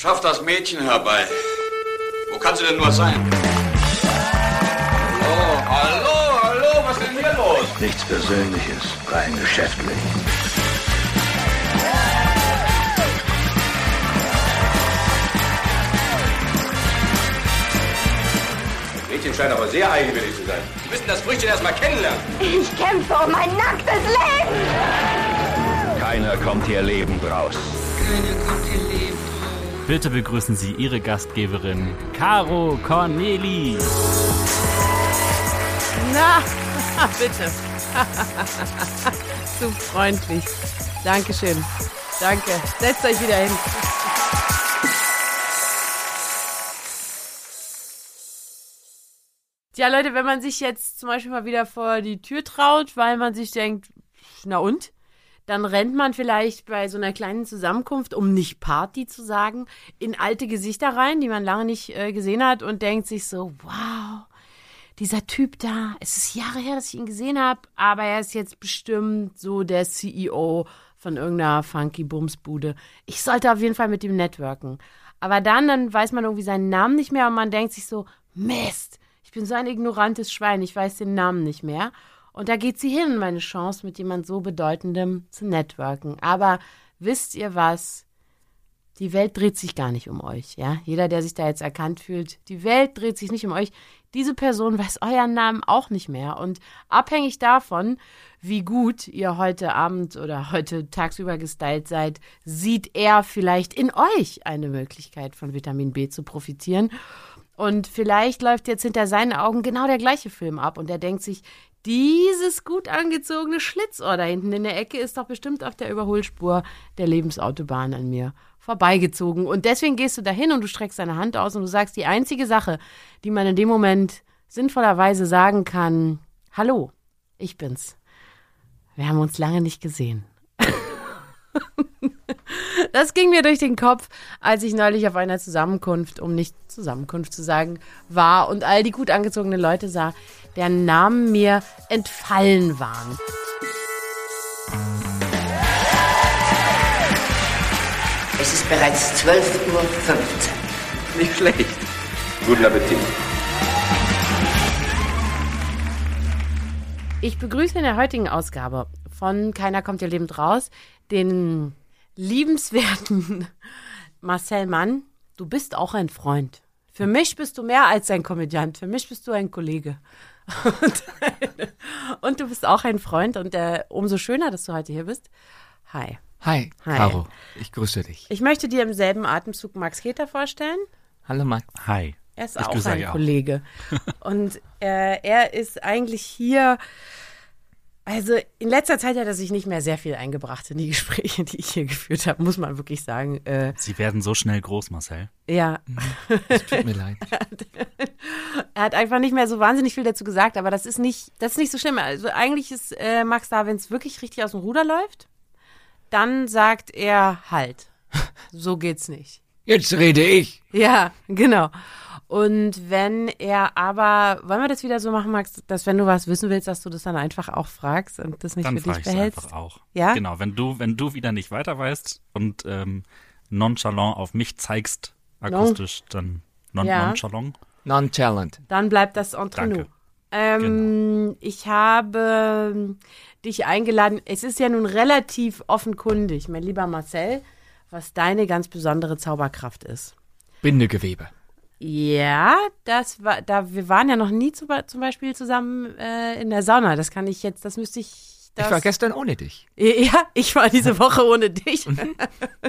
Schaff das Mädchen herbei. Wo kann sie denn nur sein? Hallo, hallo, hallo, was ist denn hier los? Nichts Persönliches, rein geschäftlich. Das Mädchen scheint aber sehr eigenwillig zu sein. Sie müssen das Früchtchen erst mal kennenlernen. Ich kämpfe um mein nacktes Leben. Keiner kommt hier lebend raus. Bitte begrüßen Sie Ihre Gastgeberin, Caro Corneli. Na, bitte. Zu freundlich. Dankeschön. Danke. Setzt euch wieder hin. Tja, Leute, wenn man sich jetzt zum Beispiel mal wieder vor die Tür traut, weil man sich denkt, na und? Dann rennt man vielleicht bei so einer kleinen Zusammenkunft, um nicht Party zu sagen, in alte Gesichter rein, die man lange nicht äh, gesehen hat und denkt sich so, wow, dieser Typ da, es ist Jahre her, dass ich ihn gesehen habe, aber er ist jetzt bestimmt so der CEO von irgendeiner funky Bumsbude. Ich sollte auf jeden Fall mit ihm networken. Aber dann, dann weiß man irgendwie seinen Namen nicht mehr und man denkt sich so, Mist, ich bin so ein ignorantes Schwein, ich weiß den Namen nicht mehr. Und da geht sie hin, meine Chance, mit jemand so bedeutendem zu networken. Aber wisst ihr was? Die Welt dreht sich gar nicht um euch, ja? Jeder, der sich da jetzt erkannt fühlt, die Welt dreht sich nicht um euch. Diese Person weiß euren Namen auch nicht mehr. Und abhängig davon, wie gut ihr heute Abend oder heute tagsüber gestylt seid, sieht er vielleicht in euch eine Möglichkeit von Vitamin B zu profitieren. Und vielleicht läuft jetzt hinter seinen Augen genau der gleiche Film ab und er denkt sich, dieses gut angezogene Schlitzohr da hinten in der Ecke ist doch bestimmt auf der Überholspur der Lebensautobahn an mir vorbeigezogen. Und deswegen gehst du dahin und du streckst deine Hand aus und du sagst die einzige Sache, die man in dem Moment sinnvollerweise sagen kann, hallo, ich bin's. Wir haben uns lange nicht gesehen. Das ging mir durch den Kopf, als ich neulich auf einer Zusammenkunft, um nicht Zusammenkunft zu sagen, war und all die gut angezogenen Leute sah, deren Namen mir entfallen waren. Es ist bereits 12.15 Uhr. Nicht schlecht. Guten Appetit. Ich begrüße in der heutigen Ausgabe von Keiner kommt ihr lebend raus den liebenswerten Marcel Mann. Du bist auch ein Freund. Für mich bist du mehr als ein Komödiant. Für mich bist du ein Kollege. Und, und du bist auch ein Freund. Und äh, umso schöner, dass du heute hier bist. Hi. Hi, Hi. Caro. Ich grüße dich. Ich möchte dir im selben Atemzug Max Keter vorstellen. Hallo, Max. Hi. Er ist Ich auch ein euch auch. Kollege. Und äh, er ist eigentlich hier. Also in letzter Zeit hat er sich nicht mehr sehr viel eingebracht in die Gespräche, die ich hier geführt habe, muss man wirklich sagen. Äh, Sie werden so schnell groß, Marcel. ja, Es tut mir leid. er hat einfach nicht mehr so wahnsinnig viel dazu gesagt, aber das ist nicht, das ist nicht so schlimm. Also eigentlich ist äh, Max da, wenn es wirklich richtig aus dem Ruder läuft, dann sagt er halt. So geht's nicht. Jetzt rede ich. Ja, genau. Und wenn er aber, wollen wir das wieder so machen, Max, dass wenn du was wissen willst, dass du das dann einfach auch fragst und das nicht Dann für dich ich behältst? einfach auch. Ja? Genau, wenn du, wenn du wieder nicht weiter weißt und ähm, nonchalant auf mich zeigst, akustisch, dann non Ja. nonchalant. Nonchalant. Dann bleibt das entre Danke. nous. Ähm, Ich habe ähm, dich eingeladen. Es ist ja nun relativ offenkundig, mein lieber Marcel, was deine ganz besondere Zauberkraft ist. Bindegewebe. Ja, das war, da wir waren ja noch nie zu, zum Beispiel zusammen äh, in der Sauna. Das kann ich jetzt, das müsste ich. Das, Ich war gestern ohne dich. Ja, ich war diese Woche ohne dich.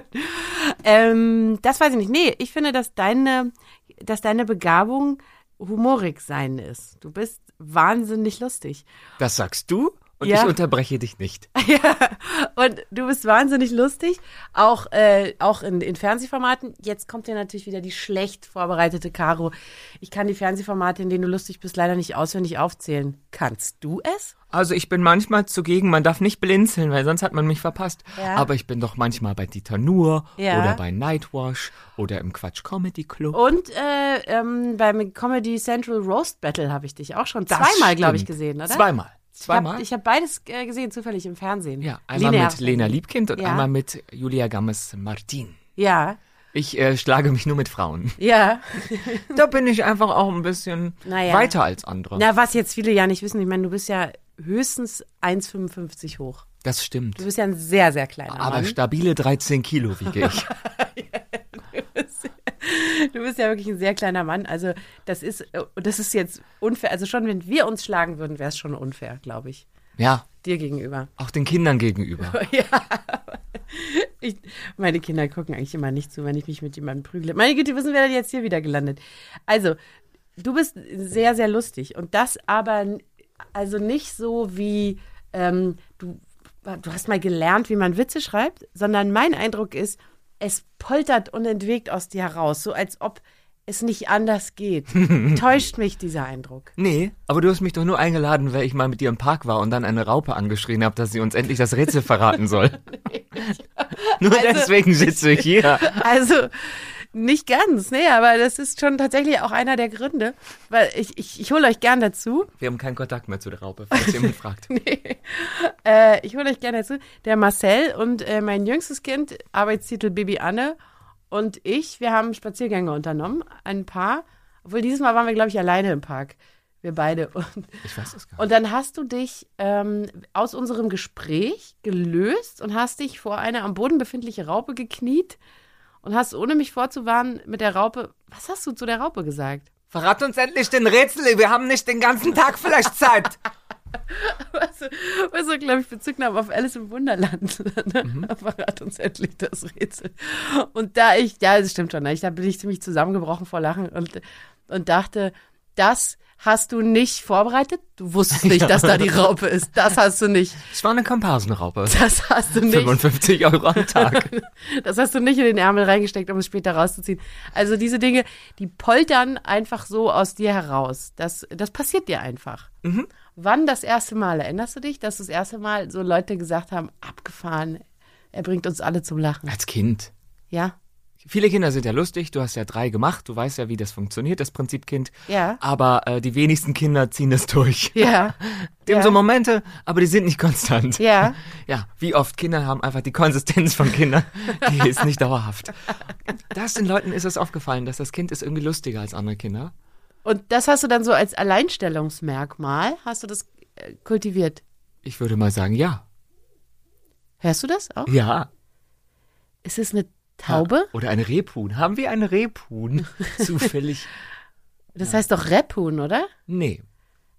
ähm, das weiß ich nicht. Nee, ich finde, dass deine, dass deine Begabung humorig sein ist. Du bist wahnsinnig lustig. Das sagst du und Ja. ich unterbreche dich nicht. Ja, und du bist wahnsinnig lustig, auch, äh, auch in, in Fernsehformaten. Jetzt kommt ja natürlich wieder die schlecht vorbereitete Caro. Ich kann die Fernsehformate, in denen du lustig bist, leider nicht auswendig aufzählen. Kannst du es? Also ich bin manchmal zugegen, man darf nicht blinzeln, weil sonst hat man mich verpasst. Ja. Aber ich bin doch manchmal bei Dieter Nuhr Ja. oder bei Nightwash oder im Quatsch Comedy Club. Und äh, ähm, beim Comedy Central Roast Battle habe ich dich auch schon Das zweimal, glaube ich, gesehen, oder? Zweimal. Zweimal? Ich habe hab beides äh, gesehen, zufällig im Fernsehen. ja, einmal Linear. mit Lena Liebkind und Ja. einmal mit Julia Gammes Martin. Ja. Ich äh, schlage mich nur mit Frauen. Ja. Da bin ich einfach auch ein bisschen Naja. weiter als andere. Na, was jetzt viele ja nicht wissen, ich meine, du bist ja höchstens 1,55 hoch. Das stimmt. Du bist ja ein sehr, sehr kleiner Aber Mann. stabile 13 Kilo wiege ich. Du bist ja wirklich ein sehr kleiner Mann. Also das ist, äh, das ist jetzt unfair. Also schon, wenn wir uns schlagen würden, wäre es schon unfair, glaube ich. ja, Dir gegenüber. auch den Kindern gegenüber. Ich, meine Kinder gucken eigentlich immer nicht zu, wenn ich mich mit jemandem prügle. Meine Güte, wissen wir denn jetzt hier wieder gelandet? Also, du bist sehr, sehr lustig. Und das aber also nicht so wie ähm, du, du hast mal gelernt, wie man Witze schreibt, sondern mein Eindruck ist, es poltert unentwegt aus dir heraus, so als ob es nicht anders geht. Täuscht mich dieser Eindruck. Nee, aber du hast mich doch nur eingeladen, weil ich mal mit dir im Park war und dann eine Raupe angeschrien habe, dass sie uns endlich das Rätsel verraten soll. nur Also- deswegen sitze ich hier. Also nicht ganz, nee, aber das ist schon tatsächlich auch einer der Gründe, weil ich, ich, ich hole euch gern dazu. Wir haben keinen Kontakt mehr zu der Raupe, falls jemand fragt. Nee. Äh, ich hole euch gerne dazu. Der Marcel und äh, mein jüngstes Kind, Arbeitstitel Baby Anne und ich, wir haben Spaziergänge unternommen, ein paar. Obwohl dieses Mal waren wir, glaube ich, alleine im Park. Wir beide. Und, Ich weiß es gar nicht. und dann hast du dich ähm, aus unserem Gespräch gelöst und hast dich vor eine am Boden befindliche Raupe gekniet und hast, ohne mich vorzuwarnen, mit der Raupe. Was hast du zu der Raupe gesagt? Verrat uns endlich den Rätsel, wir haben nicht den ganzen Tag vielleicht Zeit. Was so glaube ich, Bezug nahm auf Alice im Wunderland. Mhm. Verrat uns endlich das Rätsel. Und da ich, ja, das stimmt schon, ne, ich, da bin ich ziemlich zusammengebrochen vor Lachen und, und dachte, das hast du nicht vorbereitet? Du wusstest nicht, dass da die Raupe ist. Das hast du nicht. Es war eine Komparsenraupe. Das hast du nicht. 55 Euro am Tag. Das hast du nicht in den Ärmel reingesteckt, um es später rauszuziehen. Also diese Dinge, die poltern einfach so aus dir heraus. Das, das passiert dir einfach. Wann das erste Mal? Erinnerst du dich, dass das erste Mal so Leute gesagt haben, abgefahren, er bringt uns alle zum Lachen. Als Kind. Ja? Viele Kinder sind ja lustig, du hast ja drei gemacht, du weißt ja, wie das funktioniert, das Prinzip Kind. Ja. Aber äh, die wenigsten Kinder ziehen das durch. Ja. Die haben Ja. so Momente, aber die sind nicht konstant. Ja. Ja, wie oft Kinder haben einfach die Konsistenz von Kindern, die ist nicht dauerhaft. Das den Leuten ist es aufgefallen, dass das Kind ist irgendwie lustiger als andere Kinder. Und das hast du dann so als Alleinstellungsmerkmal, hast du das äh, kultiviert. Ich würde mal sagen, ja. Hörst du das auch? Ja. Ist es eine Taube? Oder ein Rebhuhn. Haben wir ein Rebhuhn? Zufällig. Das heißt doch Rebhuhn, oder? Nee.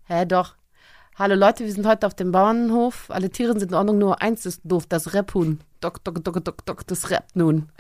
Hä, doch. Hallo Leute, wir sind heute auf dem Bauernhof. Alle Tiere sind in Ordnung, nur eins ist doof, das Rebhuhn. Dok, dok, dok, dok, dok, das rappt nun.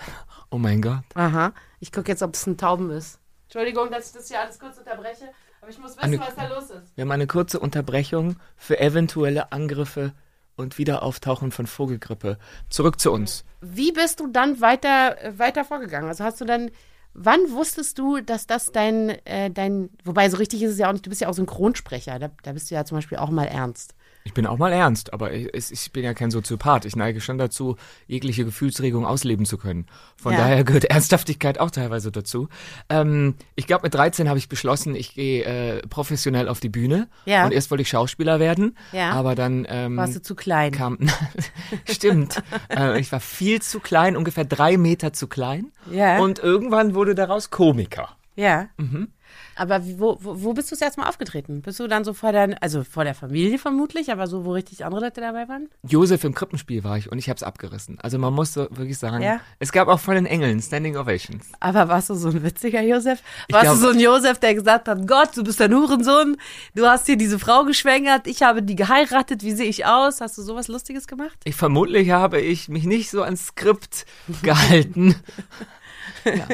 Oh mein Gott. Aha. Ich gucke jetzt, ob es ein Tauben ist. Entschuldigung, dass ich das hier alles kurz unterbreche, aber ich muss wissen, Eine- was da los ist. Wir haben eine kurze Unterbrechung für eventuelle Angriffe und Wiederauftauchen von Vogelgrippe. Zurück zu uns. Wie bist du dann weiter, äh, weiter vorgegangen? Also hast du dann, wann wusstest du, dass das dein, äh, dein, wobei so richtig ist es ja auch nicht, du bist ja auch Synchronsprecher, da, da bist du ja zum Beispiel auch mal ernst. Ich bin auch mal ernst, aber ich, ich bin ja kein Soziopath. Ich neige schon dazu, jegliche Gefühlsregung ausleben zu können. Von Ja. daher gehört Ernsthaftigkeit auch teilweise dazu. Ähm, ich glaube, mit 13 habe ich beschlossen, ich gehe äh, professionell auf die Bühne. Ja. Und erst wollte ich Schauspieler werden. Ja. Aber dann ähm, Warst du zu klein? kam. Stimmt. äh, ich war viel zu klein, ungefähr drei Meter zu klein. Ja. Und irgendwann wurde daraus Komiker. Ja. Mhm. Aber wo, wo, wo bist du das erste Mal aufgetreten? Bist du dann so vor der, also vor der Familie vermutlich, aber so, wo richtig andere Leute dabei waren? Josef im Krippenspiel war ich und ich habe es abgerissen. Also man muss so wirklich sagen, Ja. es gab auch von den Engeln Standing Ovations. Aber warst du so ein witziger Josef? Warst glaub- du so ein Josef, der gesagt hat, Gott, du bist ein Hurensohn, du hast hier diese Frau geschwängert, ich habe die geheiratet, wie sehe ich aus? Hast du sowas Lustiges gemacht? Ich vermutlich habe ich mich nicht so ans Skript gehalten. ja.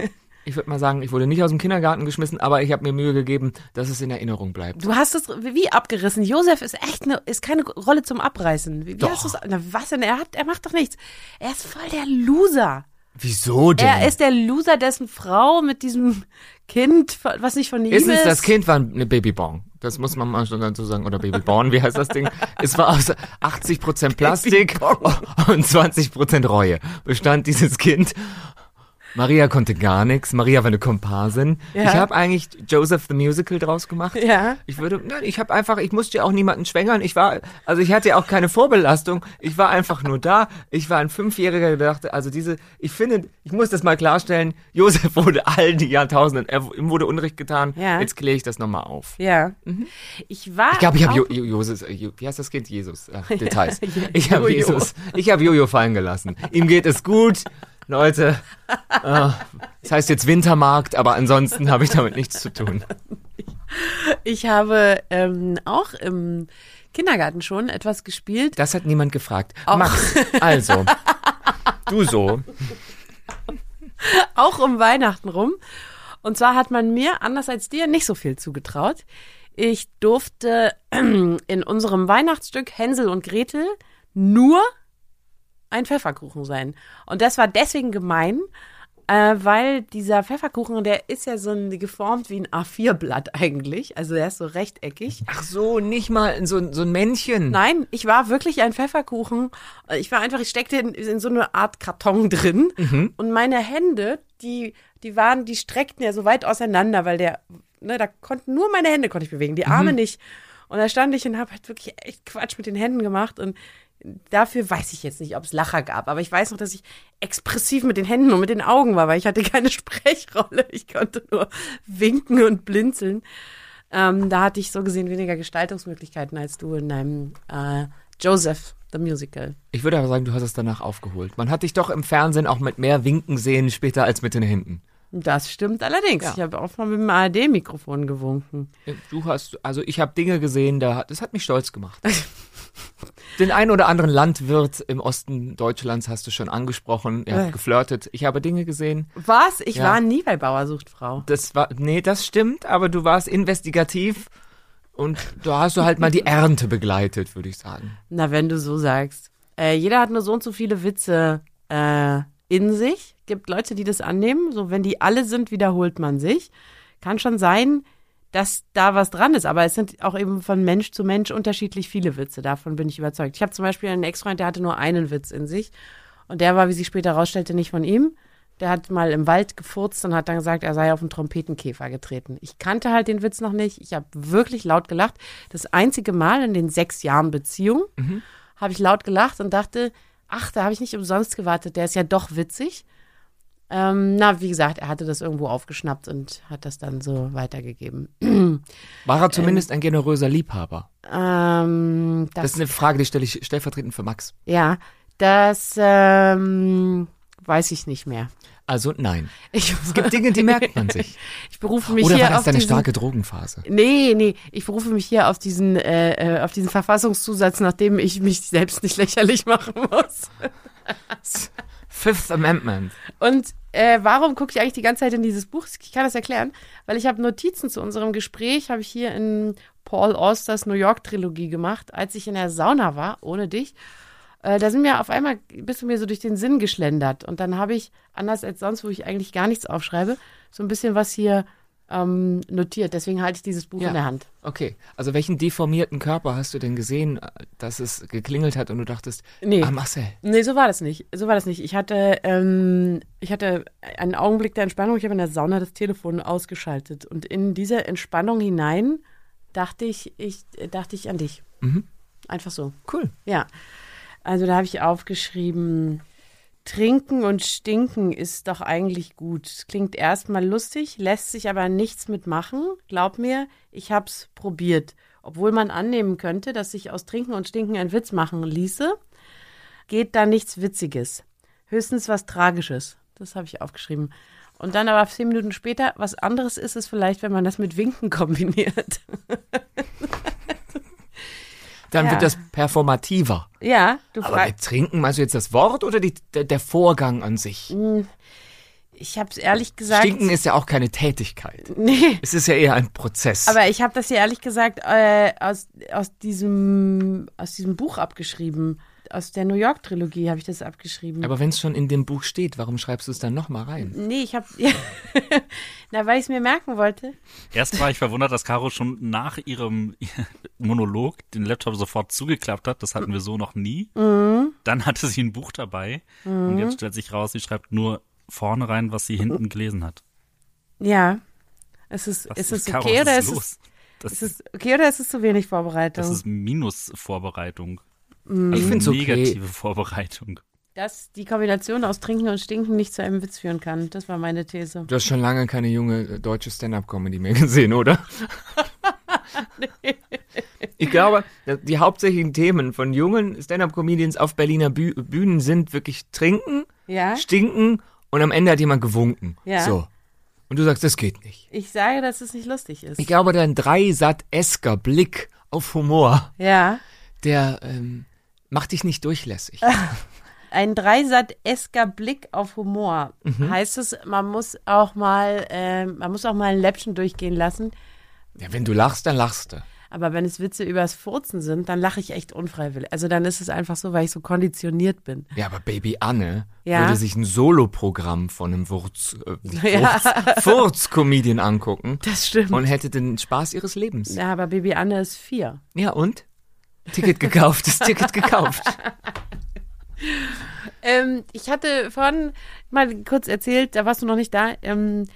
Ich würde mal sagen, ich wurde nicht aus dem Kindergarten geschmissen, aber ich habe mir Mühe gegeben, dass es in Erinnerung bleibt. Du hast es wie abgerissen. Josef ist echt eine, ist keine Rolle zum Abreißen. Wie, wie Doch. hast du's, na was denn? Er hat, er macht doch nichts. Er ist voll der Loser. Wieso denn? Er ist der Loser, dessen Frau mit diesem Kind, was nicht von ihm ist. Erstens, das Kind war eine Babybong. Das muss man mal schon dazu sagen. Oder Babyborn, wie heißt das Ding? Es war aus 80% Plastik und 20% Reue bestand dieses Kind. Maria konnte gar nichts. Maria war eine Komparsin. Ja. Ich habe eigentlich Joseph the Musical draus gemacht. Ja. Ich würde, nein, ich habe einfach, ich musste ja auch niemanden schwängern. Ich war, also ich hatte ja auch keine Vorbelastung. Ich war einfach nur da. Ich war ein Fünfjähriger, der dachte, also diese, ich finde, ich muss das mal klarstellen. Joseph wurde all die Jahrtausenden, er, ihm wurde Unrecht getan. Ja. Jetzt kläre ich das nochmal auf. Ja. Ich war. Ich glaube, ich habe jo jo Joses, äh, jo wie heißt das Kind? Jesus. Äh, Details. Ich habe. Jesus. Ich habe Jojo fallen gelassen. Ihm geht es gut. Leute, äh, das heißt jetzt Wintermarkt, aber ansonsten habe ich damit nichts zu tun. Ich habe ähm, auch im Kindergarten schon etwas gespielt. Das hat niemand gefragt. Auch. Max, also, du so. auch um Weihnachten rum. Und zwar hat man mir, anders als dir, nicht so viel zugetraut. Ich durfte in unserem Weihnachtsstück Hänsel und Gretel nur ein Pfefferkuchen sein. Und das war deswegen gemein, äh, weil dieser Pfefferkuchen, der ist ja so ein, geformt wie ein A4-Blatt eigentlich. Also der ist so rechteckig. Ach so, nicht mal so, so ein Männchen. Nein, ich war wirklich ein Pfefferkuchen. Ich war einfach, ich steckte in, in so eine Art Karton drin und meine Hände, die, die waren, die streckten ja so weit auseinander, weil der, ne, da konnten nur meine Hände konnte ich bewegen, die Arme nicht. Und da stand ich und habe halt wirklich echt Quatsch mit den Händen gemacht und dafür weiß ich jetzt nicht, ob es Lacher gab, aber ich weiß noch, dass ich expressiv mit den Händen und mit den Augen war, weil ich hatte keine Sprechrolle. Ich konnte nur winken und blinzeln. Ähm, da hatte ich so gesehen weniger Gestaltungsmöglichkeiten als du in deinem äh, Joseph the Musical. Ich würde aber sagen, du hast es danach aufgeholt. Man hat dich doch im Fernsehen auch mit mehr Winken sehen später als mit den Händen. Das stimmt allerdings. Ja. Ich habe auch mal mit dem ARD-Mikrofon gewunken. Du hast, also ich habe Dinge gesehen, da, das hat mich stolz gemacht. Den ein oder anderen Landwirt im Osten Deutschlands hast du schon angesprochen. Er Äh. hat geflirtet. Ich habe Dinge gesehen. Was? Ich Ja. war nie bei Bauersucht Frau. Das war, nee, das stimmt, aber du warst investigativ und da hast du halt mal die Ernte begleitet, würde ich sagen. Na, wenn du so sagst. Äh, jeder hat nur so und so viele Witze äh, in sich. Gibt Leute, die das annehmen. So, wenn die alle sind, wiederholt man sich. Kann schon sein, dass da was dran ist. Aber es sind auch eben von Mensch zu Mensch unterschiedlich viele Witze. Davon bin ich überzeugt. Ich habe zum Beispiel einen Ex-Freund, der hatte nur einen Witz in sich. Und der war, wie sich später herausstellte, nicht von ihm. Der hat mal im Wald gefurzt und hat dann gesagt, er sei auf einen Trompetenkäfer getreten. Ich kannte halt den Witz noch nicht. Ich habe wirklich laut gelacht. Das einzige Mal in den sechs Jahren Beziehung habe ich laut gelacht und dachte, ach, da habe ich nicht umsonst gewartet. Der ist ja doch witzig. Ähm, na, wie gesagt, er hatte das irgendwo aufgeschnappt und hat das dann so weitergegeben. War er zumindest ein generöser Liebhaber? Ähm, das, Das ist eine Frage, die stelle ich stellvertretend für Max. ja, das ähm, weiß ich nicht mehr. Also nein. Ich, Es gibt Dinge, die merkt man sich. Ich berufe mich Oder hier war das auf deine diesen, starke Drogenphase? Nee, nee, ich berufe mich hier auf diesen, äh, äh, auf diesen Verfassungszusatz, nachdem ich mich selbst nicht lächerlich machen muss. Fifth Amendment. Und äh, warum gucke ich eigentlich die ganze Zeit in dieses Buch? Ich kann das erklären, weil ich habe Notizen zu unserem Gespräch, habe ich hier in Paul Austers New York Trilogie gemacht, als ich in der Sauna war, ohne dich. Äh, da sind mir auf einmal, bist du mir so durch den Sinn geschlendert. Und dann habe ich, anders als sonst, wo ich eigentlich gar nichts aufschreibe, so ein bisschen was hier ähm, notiert. Deswegen halte ich dieses Buch Ja. in der Hand. Okay, also welchen deformierten Körper hast du denn gesehen, dass es geklingelt hat und du dachtest, Nee. ah Marcel, Nee, so war das nicht. So war das nicht. Ich hatte, ähm, ich hatte einen Augenblick der Entspannung. Ich habe in der Sauna das Telefon ausgeschaltet. Und in diese Entspannung hinein dachte ich, ich äh, dachte ich an dich. Einfach so. cool. Ja. Also da habe ich aufgeschrieben, trinken und stinken ist doch eigentlich gut. Klingt erstmal lustig, lässt sich aber nichts mitmachen. Glaub mir, ich hab's probiert. Obwohl man annehmen könnte, dass sich aus Trinken und Stinken ein Witz machen ließe, geht da nichts Witziges. Höchstens was Tragisches. Das habe ich aufgeschrieben. Und dann aber zehn Minuten später, was anderes ist es vielleicht, wenn man das mit Winken kombiniert. Dann Ja. wird das performativer. ja, du Aber Trinken, meinst du jetzt das Wort oder die, der, der Vorgang an sich? Ich habe es ehrlich gesagt. Stinken ist ja auch keine Tätigkeit. Nee. Es ist ja eher ein Prozess. Aber ich habe das ja ehrlich gesagt äh, aus, aus, diesem, aus diesem Buch abgeschrieben. Aus der New York Trilogie habe ich das abgeschrieben. Aber wenn es schon in dem Buch steht, warum schreibst du es dann nochmal rein? nee, ich habe. Na, weil ich es mir merken wollte. Erst war ich verwundert, dass Caro schon nach ihrem Monolog den Laptop sofort zugeklappt hat. Das hatten wir so noch nie. Dann hatte sie ein Buch dabei. Und jetzt stellt sich raus, sie schreibt nur vorne rein, was sie hinten gelesen hat. Ja. Ist es, Was ist es Caro, okay oder ist ist es, los? Das, ist es okay oder ist es zu wenig Vorbereitung? das ist Minus-Vorbereitung. Mm. Also Ich find's okay. negative Vorbereitung. Dass die Kombination aus Trinken und Stinken nicht zu einem Witz führen kann. Das war meine These. Du hast schon lange keine junge äh, deutsche Stand-Up-Comedy mehr gesehen, oder? Ich glaube, die hauptsächlichen Themen von jungen Stand-Up-Comedians auf Berliner Büh Bühnen sind wirklich trinken, Ja? stinken und am Ende hat jemand gewunken. Ja. So. Und du sagst, das geht nicht. Ich sage, dass es nicht lustig ist. Ich glaube, dein dreisat-esker Blick auf Humor, ja. der ähm, macht dich nicht durchlässig. Ein dreisat-esker Blick auf Humor. Mhm. Heißt es, man muss auch mal, ähm, man muss auch mal ein Läppchen durchgehen lassen. Ja, wenn du lachst, dann lachst du. Aber wenn es Witze übers Furzen sind, dann lache ich echt unfreiwillig. Also dann ist es einfach so, weil ich so konditioniert bin. Ja, aber Baby Anne Ja. würde sich ein Soloprogramm von einem Wurz, äh, Ja. Furz, Furz-Comedian angucken Das stimmt. und hätte den Spaß ihres Lebens. ja, aber Baby Anne ist vier. Ja, und? Ticket gekauft, das Ticket gekauft. Ähm, ich hatte vorhin mal kurz erzählt, da warst du noch nicht da, ähm,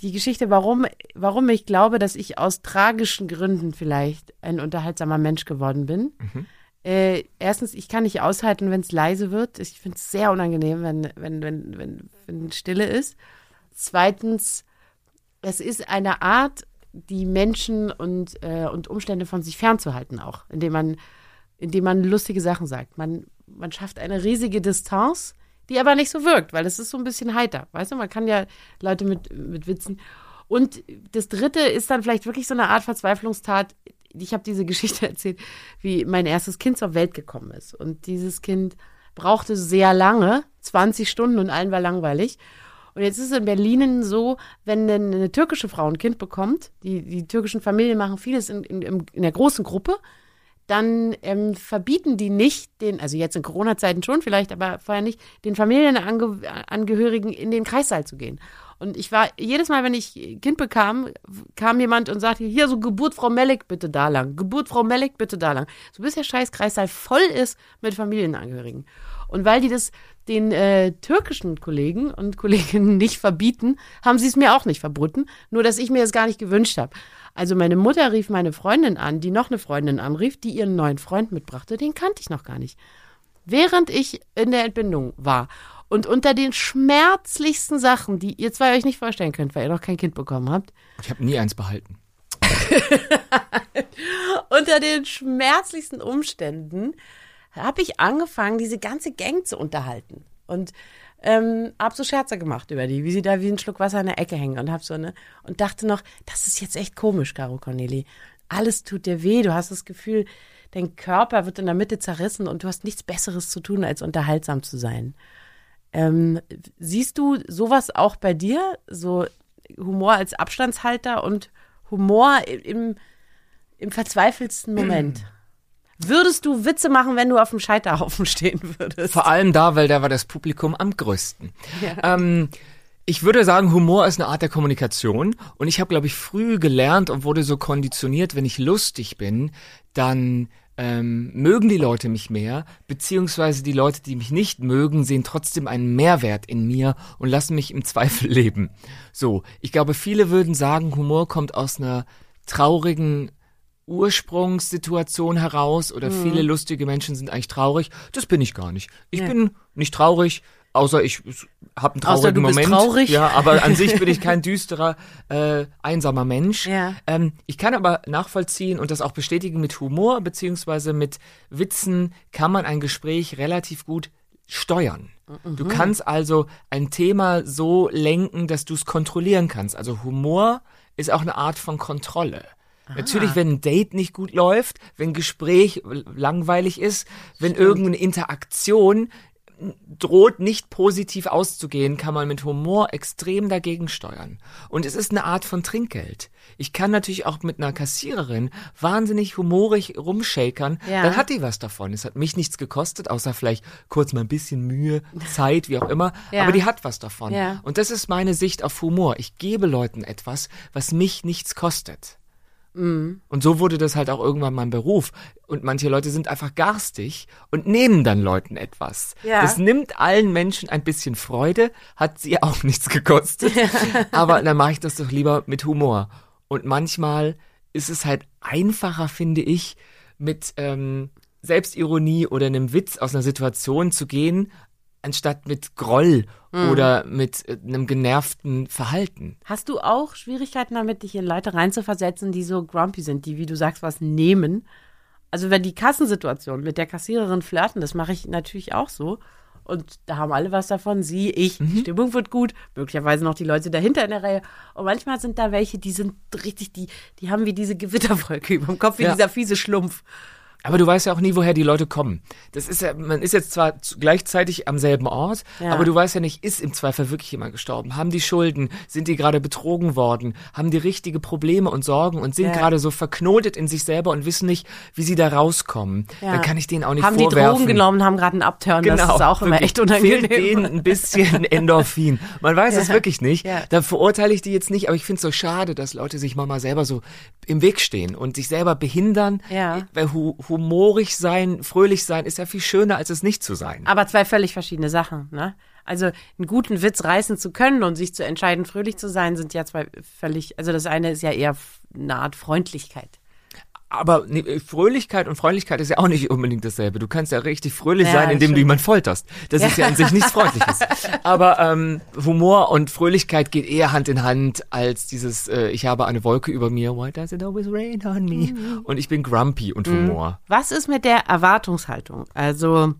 die Geschichte, warum, warum ich glaube, dass ich aus tragischen Gründen vielleicht ein unterhaltsamer Mensch geworden bin. Äh, erstens, ich kann nicht aushalten, wenn es leise wird. Ich finde es sehr unangenehm, wenn, wenn, wenn, wenn, wenn Stille ist. Zweitens, es ist eine Art, die Menschen und, äh, und Umstände von sich fernzuhalten auch, indem man, indem man lustige Sachen sagt. Man, man schafft eine riesige Distanz, die aber nicht so wirkt, weil es ist so ein bisschen heiter. Weißt du, man kann ja Leute mit, mit Witzen. Und das dritte ist dann vielleicht wirklich so eine Art Verzweiflungstat. Ich habe diese Geschichte erzählt, wie mein erstes Kind zur Welt gekommen ist. Und dieses Kind brauchte sehr lange, 20 Stunden und allen war langweilig. Und jetzt ist es in Berlin so, wenn eine, türkische Frau ein Kind bekommt, die, die türkischen Familien machen vieles in, in in der großen Gruppe, dann ähm, verbieten die nicht den, also jetzt in Corona-Zeiten schon vielleicht, aber vorher nicht, den Familienangehörigen in den Kreissaal zu gehen. Und ich war, jedes Mal, wenn ich Kind bekam, kam jemand und sagte, hier so Geburt Frau Melek, bitte da lang. Geburt Frau Melek, bitte da lang. So bis der scheiß Kreissaal voll ist mit Familienangehörigen. Und weil die das den äh, türkischen Kollegen und Kolleginnen nicht verbieten, haben sie es mir auch nicht verboten. Nur, dass ich mir das gar nicht gewünscht habe. Also meine Mutter rief meine Freundin an, die noch eine Freundin anrief, die ihren neuen Freund mitbrachte. Den kannte ich noch gar nicht. Während ich in der Entbindung war und unter den schmerzlichsten Sachen, die ihr zwei euch nicht vorstellen könnt, weil ihr noch kein Kind bekommen habt, Ich habe nie eins behalten. unter den schmerzlichsten Umständen habe ich angefangen, diese ganze Gang zu unterhalten. Und ähm, hab so Scherze gemacht über die, wie sie da wie ein Schluck Wasser in der Ecke hängen und hab so ne und dachte noch, das ist jetzt echt komisch, Caro Corneli. Alles tut dir weh, du hast das Gefühl, dein Körper wird in der Mitte zerrissen und du hast nichts Besseres zu tun, als unterhaltsam zu sein. Ähm, siehst du sowas auch bei dir? So Humor als Abstandshalter und Humor im, im verzweifelsten Moment? Würdest du Witze machen, wenn du auf dem Scheiterhaufen stehen würdest? Vor allem da, weil da war das Publikum am größten. Ähm, ich würde sagen, Humor ist eine Art der Kommunikation und ich habe, glaube ich, früh gelernt und wurde so konditioniert, wenn ich lustig bin, dann ähm, mögen die Leute mich mehr, beziehungsweise die Leute, die mich nicht mögen, sehen trotzdem einen Mehrwert in mir und lassen mich im Zweifel leben. So, ich glaube, viele würden sagen, Humor kommt aus einer traurigen Ursprungssituation heraus oder Mhm. viele lustige Menschen sind eigentlich traurig. Das bin ich gar nicht. Ich bin nicht traurig, außer ich habe einen Außer traurigen du bist Moment. traurig. Ja, aber an sich bin ich kein düsterer, äh, einsamer Mensch. Ja. Ähm, ich kann aber nachvollziehen und das auch bestätigen mit Humor beziehungsweise mit Witzen kann man ein Gespräch relativ gut steuern. Du kannst also ein Thema so lenken, dass du es kontrollieren kannst. Also Humor ist auch eine Art von Kontrolle. Natürlich, wenn ein Date nicht gut läuft, wenn ein Gespräch langweilig ist, wenn irgendeine Interaktion droht nicht positiv auszugehen, kann man mit Humor extrem dagegen steuern. Und es ist eine Art von Trinkgeld. Ich kann natürlich auch mit einer Kassiererin wahnsinnig humorig rumshakern, Ja. dann hat die was davon. Es hat mich nichts gekostet, außer vielleicht kurz mal ein bisschen Mühe, Zeit, wie auch immer, Ja. aber die hat was davon. Ja. Und das ist meine Sicht auf Humor. Ich gebe Leuten etwas, was mich nichts kostet. Mhm. Und so wurde das halt auch irgendwann mein Beruf. Und manche Leute sind einfach garstig und nehmen dann Leuten etwas. Ja. Das nimmt allen Menschen ein bisschen Freude, hat sie auch nichts gekostet. Aber dann mache ich das doch lieber mit Humor. Und manchmal ist es halt einfacher, finde ich, mit ähm, Selbstironie oder einem Witz aus einer Situation zu gehen, anstatt mit Groll oder mit äh, einem genervten Verhalten. Hast du auch Schwierigkeiten damit, dich in Leute reinzuversetzen, die so grumpy sind, die, wie du sagst, was nehmen? Also wenn die Kassensituation mit der Kassiererin flirten, das mache ich natürlich auch so. Und da haben alle was davon. Sie, ich, die Stimmung wird gut, möglicherweise noch die Leute dahinter in der Reihe. Und manchmal sind da welche, die sind richtig, die, die haben wie diese Gewitterwolke über dem Kopf, wie Ja. dieser fiese Schlumpf. Aber du weißt ja auch nie, woher die Leute kommen. Das ist ja, man ist jetzt zwar gleichzeitig am selben Ort, Ja. aber du weißt ja nicht, ist im Zweifel wirklich jemand gestorben? Haben die Schulden? Sind die gerade betrogen worden? Haben die richtige Probleme und Sorgen und sind Ja. gerade so verknotet in sich selber und wissen nicht, wie sie da rauskommen? Ja. Dann kann ich denen auch nicht haben die vorwerfen. Drogen genommen, haben gerade einen Upturn. das ist auch immer Genau, echt unangenehm. Fehlt denen ein bisschen Endorphin. Man weiß es wirklich nicht. Da verurteile ich die jetzt nicht, aber ich finde es so schade, dass Leute sich manchmal selber so im Weg stehen und sich selber behindern. Ja. Weil hu humorig sein, fröhlich sein ist ja viel schöner, als es nicht zu sein. Aber zwei völlig verschiedene Sachen, ne? Also einen guten Witz reißen zu können und sich zu entscheiden, fröhlich zu sein, sind ja zwei völlig, also das eine ist ja eher eine Art Freundlichkeit. Aber nee, Fröhlichkeit und Freundlichkeit ist ja auch nicht unbedingt dasselbe. Du kannst ja richtig fröhlich Ja, sein, indem du jemanden folterst. Das ist ja an sich nichts Freundliches. Aber ähm, Humor und Fröhlichkeit geht eher Hand in Hand als dieses äh, Ich habe eine Wolke über mir, why does it always rain on me? Mhm. Und ich bin grumpy und Humor. Was ist mit der Erwartungshaltung? Also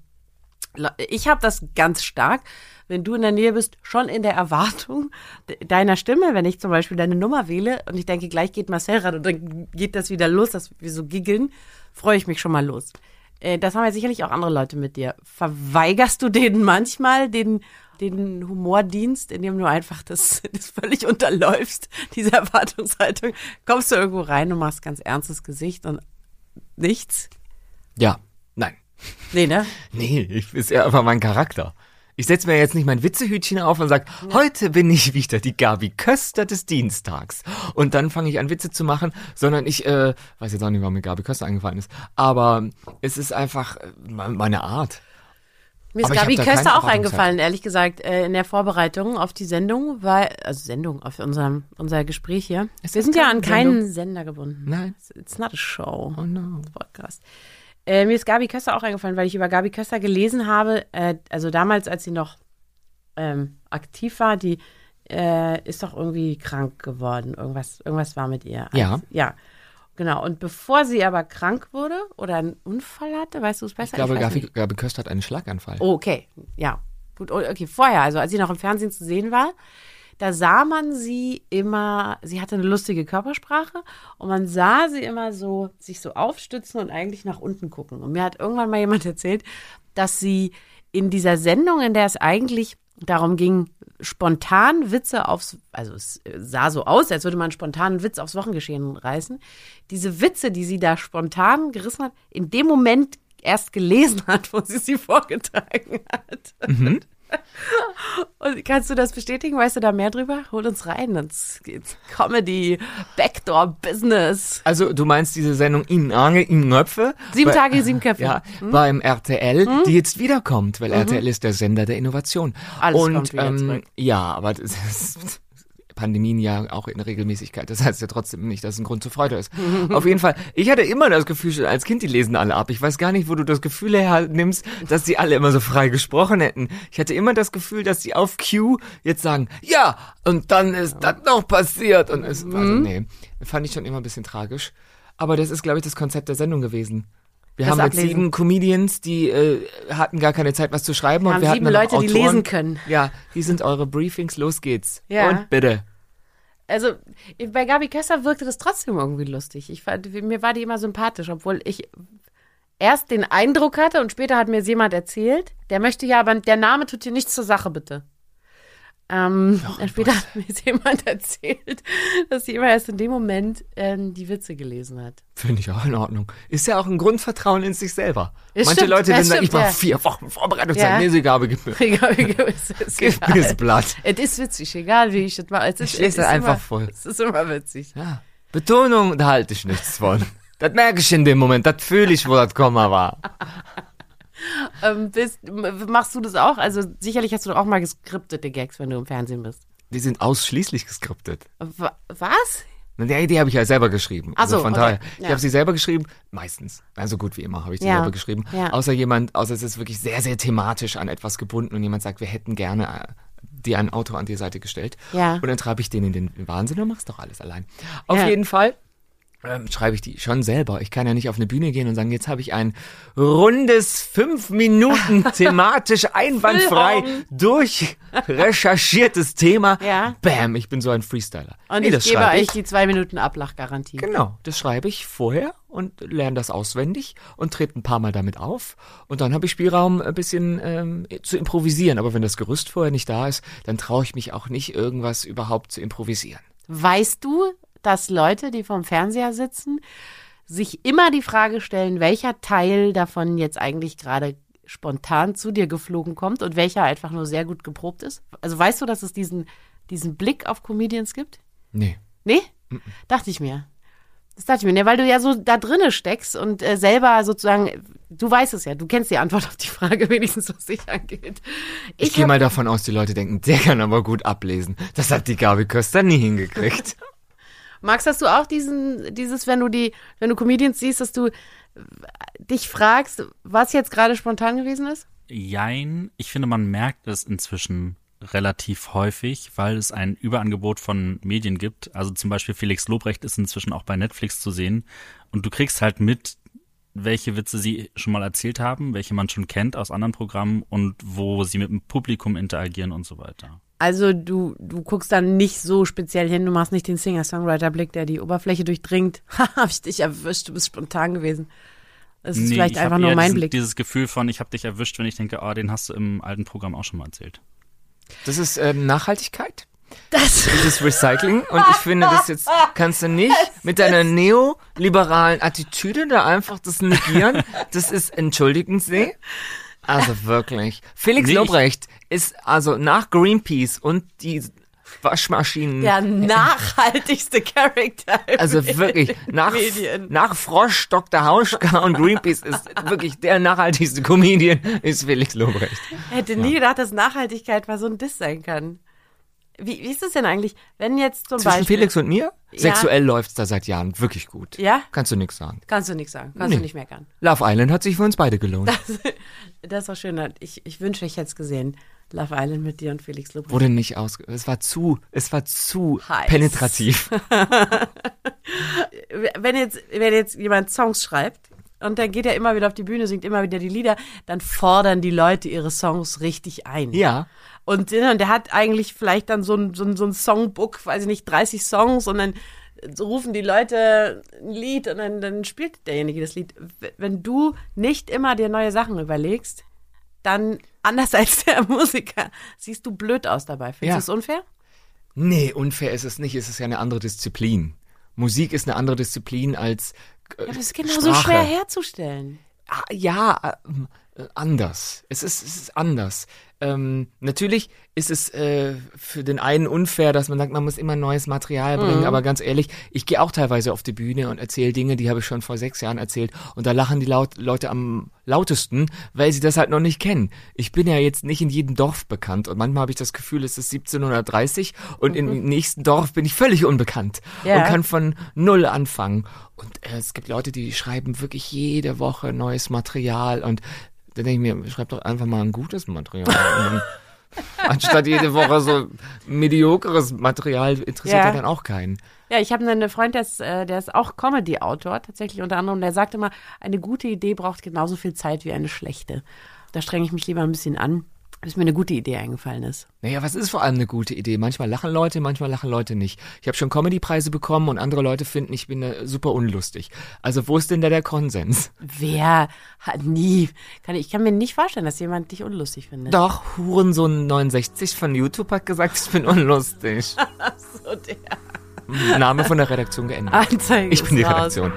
ich habe das ganz stark, wenn du in der Nähe bist, schon in der Erwartung de- deiner Stimme, wenn ich zum Beispiel deine Nummer wähle und ich denke, gleich geht Marcel ran und dann geht das wieder los, dass wir so giggeln, freue ich mich schon mal los. Äh, Das haben ja sicherlich auch andere Leute mit dir. Verweigerst du denen manchmal den, den Humordienst, indem du einfach das, das völlig unterläufst, diese Erwartungshaltung? Kommst du irgendwo rein und machst ganz ernstes Gesicht und nichts? Ja, nein. Nee, ne? Nee, ich ist ja einfach mein Charakter. Ich setze mir jetzt nicht mein Witzehütchen auf und sag, heute bin ich wieder die Gabi Köster des Dienstags. Und dann fange ich an Witze zu machen, sondern ich, äh, weiß jetzt auch nicht, warum mir Gabi Köster eingefallen ist, aber es ist einfach äh, me- meine Art. Mir ist Gabi Köster auch eingefallen, ehrlich gesagt, äh, in der Vorbereitung auf die Sendung, weil, also Sendung, auf unserem, unser Gespräch hier. Ist Wir sind ja an keinen Sendung? Sender gebunden. Nein. It's, it's not a show. Oh no. Podcast. Äh, mir ist Gabi Köster auch eingefallen, weil ich über Gabi Köster gelesen habe, äh, also damals, als sie noch ähm, aktiv war, die äh, ist doch irgendwie krank geworden. Irgendwas, irgendwas war mit ihr. Ja. Als, ja. Genau. Und bevor sie aber krank wurde oder einen Unfall hatte, weißt du es besser? Ich glaube, weiß Gabi, nicht. Gabi Köster hat einen Schlaganfall. Oh, okay. Ja. Gut, oh, okay, vorher, also als sie noch im Fernsehen zu sehen war, da sah man sie immer, sie hatte eine lustige Körpersprache und man sah sie immer so, sich so aufstützen und eigentlich nach unten gucken. Und mir hat irgendwann mal jemand erzählt, dass sie in dieser Sendung, in der es eigentlich darum ging, spontan Witze aufs, also es sah so aus, als würde man spontan einen Witz aufs Wochengeschehen reißen. Diese Witze, die sie da spontan gerissen hat, in dem Moment erst gelesen hat, wo sie sie vorgetragen hat. Und kannst du das bestätigen? Weißt du da mehr drüber? Hol uns rein. Jetzt geht's Comedy, Backdoor Business. Also du meinst diese Sendung In Ange, In Nöpfe? Sieben Bei- Tage, sieben Köpfe. Ja, beim RTL, die jetzt wiederkommt, weil RTL ist der Sender der Innovation. Alles Und kommt wieder ähm, zurück. ja, aber das ist Pandemien ja auch in Regelmäßigkeit. Das heißt ja trotzdem nicht, dass es ein Grund zur Freude ist. Auf jeden Fall, ich hatte immer das Gefühl, als Kind, die lesen alle ab. Ich weiß gar nicht, wo du das Gefühl her nimmst, dass die alle immer so frei gesprochen hätten. Ich hatte immer das Gefühl, dass die auf Cue jetzt sagen, ja, und dann ist das noch passiert. Und es, also Mhm. nee, fand ich schon immer ein bisschen tragisch. Aber das ist, glaube ich, das Konzept der Sendung gewesen. Wir Das haben Ablesen. sieben Comedians, die äh, hatten gar keine Zeit, was zu schreiben. und haben wir sieben hatten Leute, die lesen können. Ja, die sind eure Briefings, los geht's. Ja. Und bitte. Also bei Gabi Köster wirkte das trotzdem irgendwie lustig. Ich fand, mir war die immer sympathisch, obwohl ich erst den Eindruck hatte und später hat mir es jemand erzählt, der möchte ja, aber der Name tut dir nichts zur Sache, bitte. Ähm, später hat mir jemand erzählt, dass sie immer erst in dem Moment ähm, die Witze gelesen hat. Finde ich auch in Ordnung. Ist ja auch ein Grundvertrauen in sich selber. Es Manche stimmt, Leute, das wenn sagen, ich mache ja. vier Wochen Vorbereitungszeit, Ja. nee, sie Gabe, gib mir, es ist gib mir das Blatt. Es ist witzig, egal wie ich das mache. Es ist, Ich lese es ist einfach immer, voll. Es ist immer witzig. Ja. Betonung, da halte ich nichts von. Das merke ich in dem Moment, das fühle ich, wo das Komma war. Ähm, bist, machst du das auch? Also sicherlich hast du doch auch mal geskriptete Gags, wenn du im Fernsehen bist. Die sind ausschließlich geskriptet. Wa- Was? Die Idee habe ich ja selber geschrieben. Ach so, also von okay. daher, ich Ja. habe sie selber geschrieben, meistens. Also gut wie immer habe ich sie Ja. selber geschrieben. Ja. Außer jemand, außer es ist wirklich sehr, sehr thematisch an etwas gebunden und jemand sagt, wir hätten gerne äh, dir einen Autor an die Seite gestellt. Ja. Und dann treibe ich den in den Wahnsinn und machst doch alles allein. Auf jeden Fall ähm, schreibe ich die schon selber. Ich kann ja nicht auf eine Bühne gehen und sagen, jetzt habe ich ein rundes fünf Minuten thematisch einwandfrei durchrecherchiertes Thema. Ja. Bam, ich bin so ein Freestyler. Und Nee, ich gebe euch die zwei Minuten Ablachgarantie. Genau, das schreibe ich vorher und lerne das auswendig und trete ein paar Mal damit auf. Und dann habe ich Spielraum, ein bisschen ähm, zu improvisieren. Aber wenn das Gerüst vorher nicht da ist, dann traue ich mich auch nicht, irgendwas überhaupt zu improvisieren. Weißt du, dass Leute, die vorm Fernseher sitzen, sich immer die Frage stellen, welcher Teil davon jetzt eigentlich gerade spontan zu dir geflogen kommt und welcher einfach nur sehr gut geprobt ist? Also weißt du, dass es diesen, diesen Blick auf Comedians gibt? Nee. Nee? Dachte ich mir. Das dachte ich mir, ne, weil du ja so da drinne steckst und äh, selber sozusagen, du weißt es ja, du kennst die Antwort auf die Frage, wenigstens was dich angeht. Ich, gehe hab- mal davon aus, die Leute denken, der kann aber gut ablesen. Das hat die Gabi Köster nie hingekriegt. Max, hast du auch diesen, dieses, wenn du die, wenn du Comedians siehst, dass du äh, dich fragst, was jetzt gerade spontan gewesen ist? Jein. Ich finde, man merkt es inzwischen relativ häufig, weil es ein Überangebot von Medien gibt. Also zum Beispiel Felix Lobrecht ist inzwischen auch bei Netflix zu sehen. Und du kriegst halt mit, welche Witze sie schon mal erzählt haben, welche man schon kennt aus anderen Programmen und wo sie mit dem Publikum interagieren und so weiter. Also du, du guckst dann nicht so speziell hin, du machst nicht den Singer-Songwriter-Blick, der die Oberfläche durchdringt. Ha, hab ich dich erwischt, du bist spontan gewesen. Das ist vielleicht ich hab einfach nur mein diesen, Blick. Dieses Gefühl von, ich habe dich erwischt, wenn ich denke, oh, den hast du im alten Programm auch schon mal erzählt. Das ist ähm, Nachhaltigkeit. Das, Das ist Recycling. Und ich finde, das jetzt kannst du nicht mit deiner neoliberalen Attitüde da einfach das negieren. Das ist, entschuldigen Sie. Also wirklich. Felix Nee, ich- Lobrecht ist also nach Greenpeace und die Waschmaschinen. der nachhaltigste Charakter. Also wirklich, nach, Medien. nach Frosch, Dr. Hauschka und Greenpeace ist wirklich der nachhaltigste Comedian, ist Felix Lobrecht. Hätte nie gedacht, dass Nachhaltigkeit mal so ein Diss sein kann. Wie, wie ist es denn eigentlich, wenn jetzt zum Zwischen Beispiel... Felix und mir? Ja. Sexuell läuft's da seit Jahren wirklich gut. Ja? Kannst du nix sagen. Kannst du nichts sagen, kannst Nee. du nicht meckern. Love Island hat sich für uns beide gelohnt. Das ist doch schön. Ich, ich wünschte, ich hätte es gesehen. Love Island mit dir und Felix Lobrecht. Wurde nicht aus. Es war zu, es war zu Heiß. penetrativ. Wenn jetzt, wenn jetzt jemand Songs schreibt und dann geht er immer wieder auf die Bühne, singt immer wieder die Lieder, dann fordern die Leute ihre Songs richtig ein. Ja. Und, äh, und der hat eigentlich vielleicht dann so ein, so ein, so ein Songbook, weiß ich nicht, 30 Songs und dann so rufen die Leute ein Lied und dann, dann spielt derjenige das Lied. Wenn du nicht immer dir neue Sachen überlegst, dann anders als der Musiker siehst du blöd aus dabei. Findest Ja. du es unfair? Nee, unfair ist es nicht. Es ist ja eine andere Disziplin. Musik ist eine andere Disziplin als äh, Ja, das ist genauso Sprache. schwer herzustellen. Ah, ja, äh, anders. Es ist, es ist anders. Ähm, natürlich ist es äh, für den einen unfair, dass man sagt, man muss immer neues Material bringen, Mhm. aber ganz ehrlich, ich gehe auch teilweise auf die Bühne und erzähle Dinge, die habe ich schon vor sechs Jahren erzählt und da lachen die laut, Leute am lautesten, weil sie das halt noch nicht kennen. Ich bin ja jetzt nicht in jedem Dorf bekannt und manchmal habe ich das Gefühl, es ist 1730 und im nächsten Dorf bin ich völlig unbekannt Mhm. Ja. und kann von null anfangen. Und äh, es gibt Leute, die schreiben wirklich jede Woche neues Material und dann denke ich mir, schreib doch einfach mal ein gutes Material. Anstatt jede Woche so mediokeres Material interessiert Ja. ja dann auch keinen. Ja, ich habe einen Freund, der ist, äh, der ist auch Comedy-Autor, tatsächlich unter anderem. Der sagte immer, eine gute Idee braucht genauso viel Zeit wie eine schlechte. Da strenge ich mich lieber ein bisschen an, bis mir eine gute Idee eingefallen ist. Naja, was ist vor allem eine gute Idee? Manchmal lachen Leute, manchmal lachen Leute nicht. Ich habe schon Comedy-Preise bekommen und andere Leute finden, ich bin äh, super unlustig. Also wo ist denn da der Konsens? Wer hat nie, kann ich, kann mir nicht vorstellen, dass jemand dich unlustig findet. Doch, Hurensohn 69 von YouTube hat gesagt, ich bin unlustig. So, der Name von der Redaktion geändert. Anzeige Ich bin die raus. Redaktion.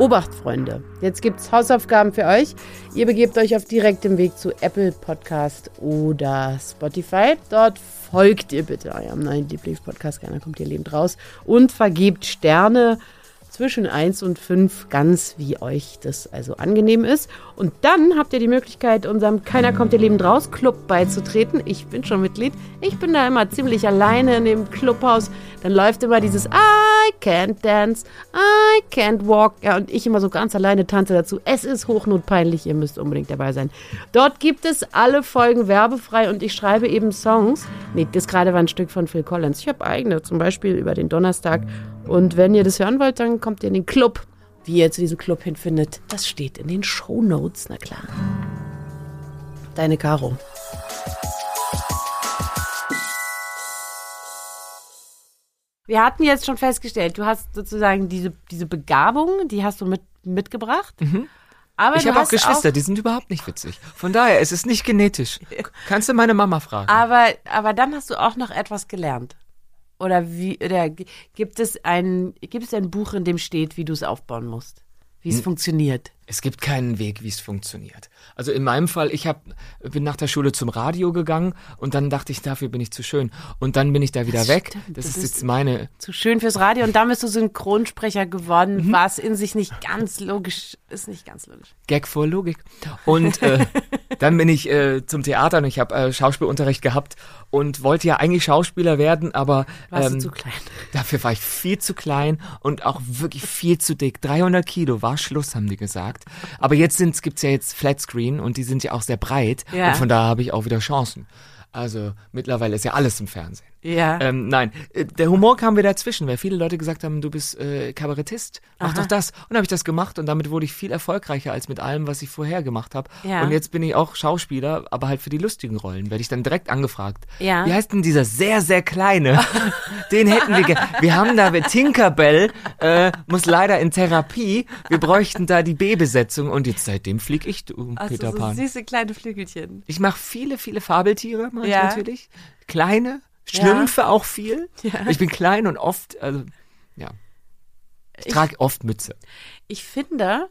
Obacht, Freunde. Jetzt gibt's Hausaufgaben für euch. Ihr begebt euch auf direktem Weg zu Apple Podcast oder Spotify. Dort folgt ihr bitte eurem neuen Lieblingspodcast. Keiner kommt ihr lebend raus. Und vergebt Sterne zwischen 1 und 5, ganz wie euch das also angenehm ist. Und dann habt ihr die Möglichkeit, unserem Keiner kommt ihr lebend raus Club beizutreten. Ich bin schon Mitglied. Ich bin da immer ziemlich alleine in dem Clubhaus. Dann läuft immer dieses I can't dance, I can't walk. Ja, und ich immer so ganz alleine tanze dazu. Es ist hochnotpeinlich, ihr müsst unbedingt dabei sein. Dort gibt es alle Folgen werbefrei und ich schreibe eben Songs. Nee, das gerade war ein Stück von Phil Collins. Ich habe eigene, zum Beispiel über den Donnerstag. Und wenn ihr das hören wollt, dann kommt ihr in den Club. Wie ihr zu diesem Club hinfindet, das steht in den Show Notes, na klar. Deine Caro. Wir hatten jetzt schon festgestellt, du hast sozusagen diese, diese Begabung, die hast du mit, mitgebracht. Aber Ich habe auch Geschwister, die sind überhaupt nicht witzig. Von daher, es ist nicht genetisch. Kannst du meine Mama fragen? Aber, aber dann hast du auch noch etwas gelernt. Oder wie, oder gibt es ein, gibt es ein Buch, in dem steht, wie du es aufbauen musst? Wie es funktioniert? Es gibt keinen Weg, wie es funktioniert. Also in meinem Fall, ich hab, bin nach der Schule zum Radio gegangen und dann dachte ich, dafür bin ich zu schön. Und dann bin ich da wieder weg. stimmt, das ist jetzt meine. Zu schön fürs Radio und dann bist du Synchronsprecher geworden, Mhm. was in sich nicht ganz logisch, ist nicht ganz logisch. Gag vor Logik. Und äh, dann bin ich äh, zum Theater und ich habe äh, Schauspielunterricht gehabt und wollte ja eigentlich Schauspieler werden, aber ähm, du zu klein? dafür war ich viel zu klein und auch wirklich viel zu dick. 300 Kilo war Schluss, haben die gesagt. Aber jetzt sind's, gibt's ja jetzt Flatscreen und die sind ja auch sehr breit Ja. und von daher habe ich auch wieder Chancen. Also mittlerweile ist ja alles im Fernsehen. Ja. Ähm, nein, äh, der Humor kam wieder dazwischen, weil viele Leute gesagt haben, du bist äh, Kabarettist, mach doch das. Und habe ich das gemacht und damit wurde ich viel erfolgreicher als mit allem, was ich vorher gemacht habe. Ja. Und jetzt bin ich auch Schauspieler, aber halt für die lustigen Rollen. Werde ich dann direkt angefragt. Ja. Wie heißt denn dieser sehr, sehr kleine? Den hätten wir gerne. Wir haben da, Tinkerbell äh, muss leider in Therapie. Wir bräuchten da die B-Besetzung und jetzt seitdem flieg ich, du, Also Peter so Pan. süße kleine Flügelchen. Ich mache viele, viele Fabeltiere, mach ich Ja. natürlich. Kleine, Schlümpfe auch viel. Ja. Ich bin klein und oft, also, ja. Ich, Ich- trage oft Mütze. Ich finde,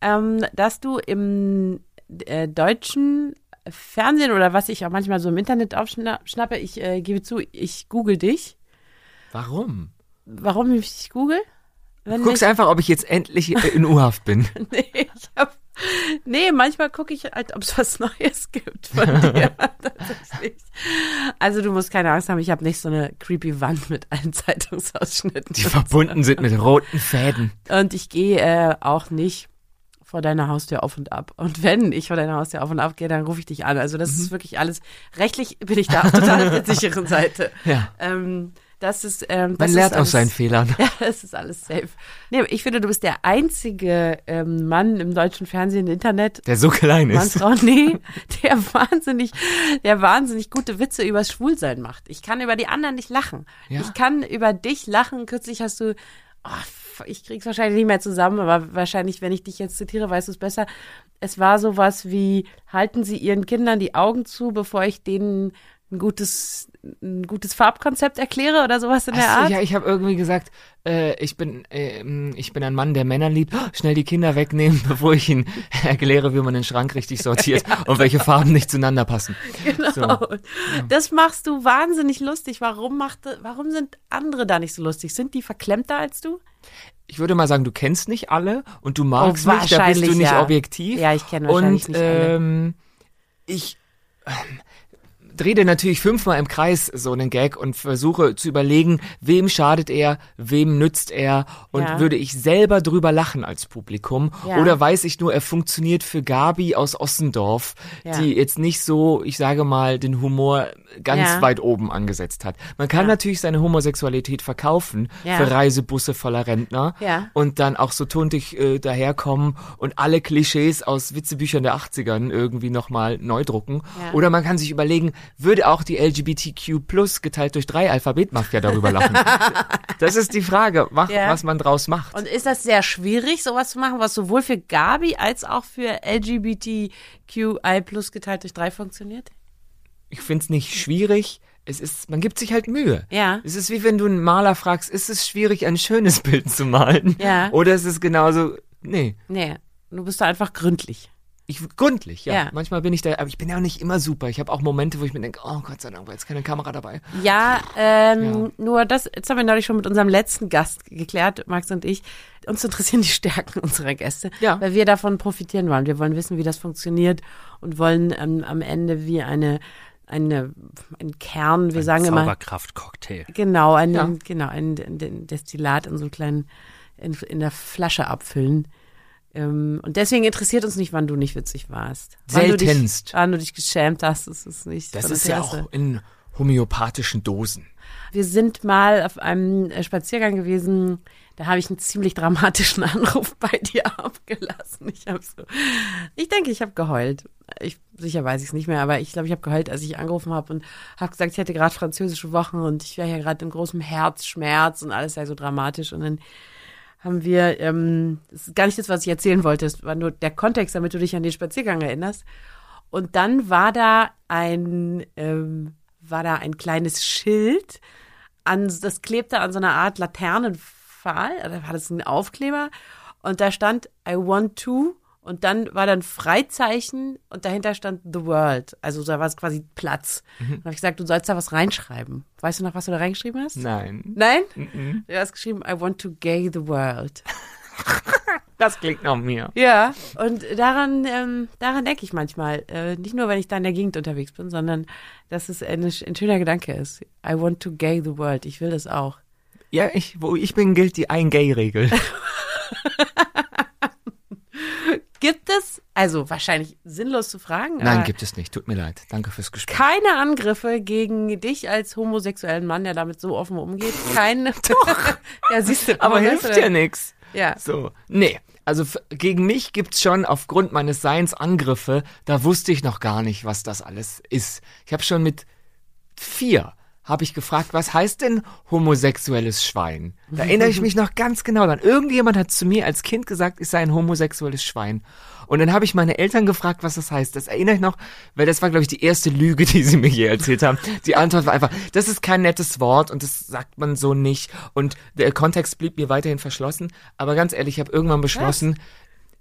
ähm, dass du im äh, deutschen Fernsehen oder was ich auch manchmal so im Internet aufschnappe, ich äh, gebe zu, ich google dich. Warum? Warum ich google? Wenn Guckst mich- einfach, ob ich jetzt endlich in U-Haft bin. Nee, ich hab, nee, manchmal gucke ich halt, ob es was Neues gibt von dir. Also du musst keine Angst haben, ich habe nicht so eine creepy Wand mit allen Zeitungsausschnitten. Die verbunden sind mit roten Fäden. Und ich gehe äh, auch nicht vor deiner Haustür auf und ab. Und wenn ich vor deiner Haustür auf und ab gehe, dann rufe ich dich an. Also das Mhm. ist wirklich alles, rechtlich bin ich da auf total auf der sicheren Seite. Ja. Ähm, das ist, ähm, das Man lernt aus alles- seinen Fehlern. Ja, das ist alles safe. Nee, ich finde, du bist der einzige ähm, Mann im deutschen Fernsehen, Internet, Der so klein Mann, ist. Frau, nee, der wahnsinnig, der wahnsinnig gute Witze übers Schwulsein macht. Ich kann über die anderen nicht lachen. Ja. Ich kann über dich lachen. Kürzlich hast du, oh, ich krieg's wahrscheinlich nicht mehr zusammen, aber wahrscheinlich, wenn ich dich jetzt zitiere, weißt du es besser. Es war sowas wie, halten Sie Ihren Kindern die Augen zu, bevor ich denen ein gutes, ein gutes Farbkonzept erkläre oder sowas in der Ach so, Art. ja, ich habe irgendwie gesagt, äh, ich bin ähm, ich bin ein Mann, der Männer liebt. Oh, schnell die Kinder wegnehmen, bevor ich ihnen erkläre, wie man den Schrank richtig sortiert und welche Farben nicht zueinander passen. Genau. So. Das machst du wahnsinnig lustig. Warum macht, warum sind andere da nicht so lustig? Sind die verklemmter als du? Ich würde mal sagen, du kennst nicht alle und du magst Oh, mich, da bist du nicht ja. objektiv. Ja, ich kenne wahrscheinlich Und nicht alle. ähm, ich ähm, drehe natürlich fünfmal im Kreis so einen Gag und versuche zu überlegen, wem schadet er, wem nützt er und Ja. würde ich selber drüber lachen als Publikum Ja. oder weiß ich nur, er funktioniert für Gabi aus Ossendorf, Ja. die jetzt nicht so, ich sage mal, den Humor ganz weit oben angesetzt hat. Man kann natürlich seine Homosexualität verkaufen für Reisebusse voller Rentner und dann auch so tuntig äh, daherkommen und alle Klischees aus Witzebüchern der 80ern irgendwie nochmal neu drucken. Oder man kann sich überlegen, würde auch die LGBTQ plus geteilt durch drei Alphabetmafia darüber lachen? das ist die Frage, mach, Ja. was man draus macht. Und ist das sehr schwierig, sowas zu machen, was sowohl für Gabi als auch für LGBTQI plus geteilt durch drei funktioniert? ich finde es nicht schwierig. Es ist, man gibt sich halt Mühe. Ja. Es ist wie wenn du einen Maler fragst, ist es schwierig, ein schönes Bild zu malen? Ja. Oder ist es genauso, nee. Nee, du bist da einfach gründlich. Ich, gründlich, ja. Ja. Manchmal bin ich da, aber ich bin ja auch nicht immer super. Ich habe auch Momente, wo ich mir denke, oh Gott sei Dank, war jetzt keine Kamera dabei. Ja, ähm, nur das, jetzt haben wir neulich schon mit unserem letzten Gast geklärt, Max und ich. Uns interessieren die Stärken unserer Gäste, Ja. weil wir davon profitieren wollen. Wir wollen wissen, wie das funktioniert und wollen ähm, am Ende wie eine, eine, ein Kern, wir sagen immer, Zauberkraft-Cocktail. genau, ein, Ja. genau, ein, ein Destillat in so einem kleinen, in, in der Flasche abfüllen. Ähm, und deswegen interessiert uns nicht, wann du nicht witzig warst. Wann du dich, Seltenst. wann du dich geschämt hast, ist nicht. Das ist ja auch in homöopathischen Dosen. Wir sind mal auf einem äh, Spaziergang gewesen, da habe ich einen ziemlich dramatischen Anruf bei dir abgelassen. Ich habe so, ich denke, ich habe geheult. Ich, sicher weiß ich es nicht mehr, aber ich glaube, ich habe geheult, als ich angerufen habe und habe gesagt, ich hätte gerade französische Wochen und ich wäre hier gerade in großem Herzschmerz und alles sei so dramatisch. Und dann haben wir, ähm, das ist gar nicht das, was ich erzählen wollte, es war nur der Kontext, damit du dich an den Spaziergang erinnerst. Und dann war da ein, ähm, war da ein kleines Schild, an, das klebte an so einer Art Laternenpfahl, oder war das ein Aufkleber? Und da stand I want to und dann war dann Freizeichen und dahinter stand The World. Also da war es quasi Platz. Dann habe ich gesagt, du sollst da was reinschreiben. Weißt du noch, was du da reingeschrieben hast? Nein. Nein? Du hast geschrieben, I want to gay the world. Das klingt nach mir. Ja, und daran, ähm, daran denke ich manchmal. Äh, nicht nur, wenn ich da in der Gegend unterwegs bin, sondern dass es ein, ein schöner Gedanke ist. I want to gay the world. Ich will das auch. Ja, ich, wo ich bin, gilt die Ein-Gay-Regel. Gibt es, also wahrscheinlich sinnlos zu fragen, Nein, gibt es nicht. Tut mir leid. Danke fürs Gespräch. keine Angriffe gegen dich als homosexuellen Mann, der damit so offen umgeht. Keine. Doch. ja, siehst du. Aber hilft du, ja nix. Ja. So. Nee. Also gegen mich gibt's schon aufgrund meines Seins Angriffe. Da wusste ich noch gar nicht, was das alles ist. Ich habe schon mit vier habe ich gefragt, was heißt denn homosexuelles Schwein? Da erinnere ich mich noch ganz genau dran. Irgendjemand hat zu mir als Kind gesagt, ich sei ein homosexuelles Schwein. Und dann habe ich meine Eltern gefragt, was das heißt. Das erinnere ich noch, weil das war, glaube ich, die erste Lüge, die sie mir je erzählt haben. Die Antwort war einfach, das ist kein nettes Wort und das sagt man so nicht. Und der Kontext blieb mir weiterhin verschlossen. Aber ganz ehrlich, ich habe irgendwann beschlossen,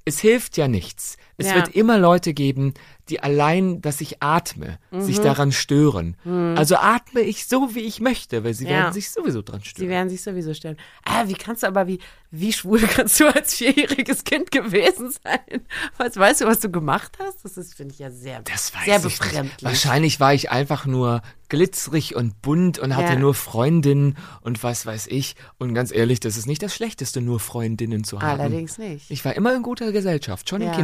es hilft ja nichts. Es Ja. wird immer Leute geben, die allein, dass ich atme, Mhm. sich daran stören. Also atme ich so, wie ich möchte, weil sie Ja. werden sich sowieso dran Sie stören. werden sich sowieso stellen. Ah, wie kannst du aber, wie, wie schwul kannst du als vierjähriges Kind gewesen sein? Was, weißt du, was du gemacht hast? Das ist, finde ich ja sehr, Das weiß sehr ich nicht. befremdlich. Wahrscheinlich war ich einfach nur glitzerig und bunt und hatte Ja. nur Freundinnen und was weiß ich. Und ganz ehrlich, das ist nicht das Schlechteste, nur Freundinnen zu haben. Allerdings nicht. Ich war immer in guter Gesellschaft, schon im Ja.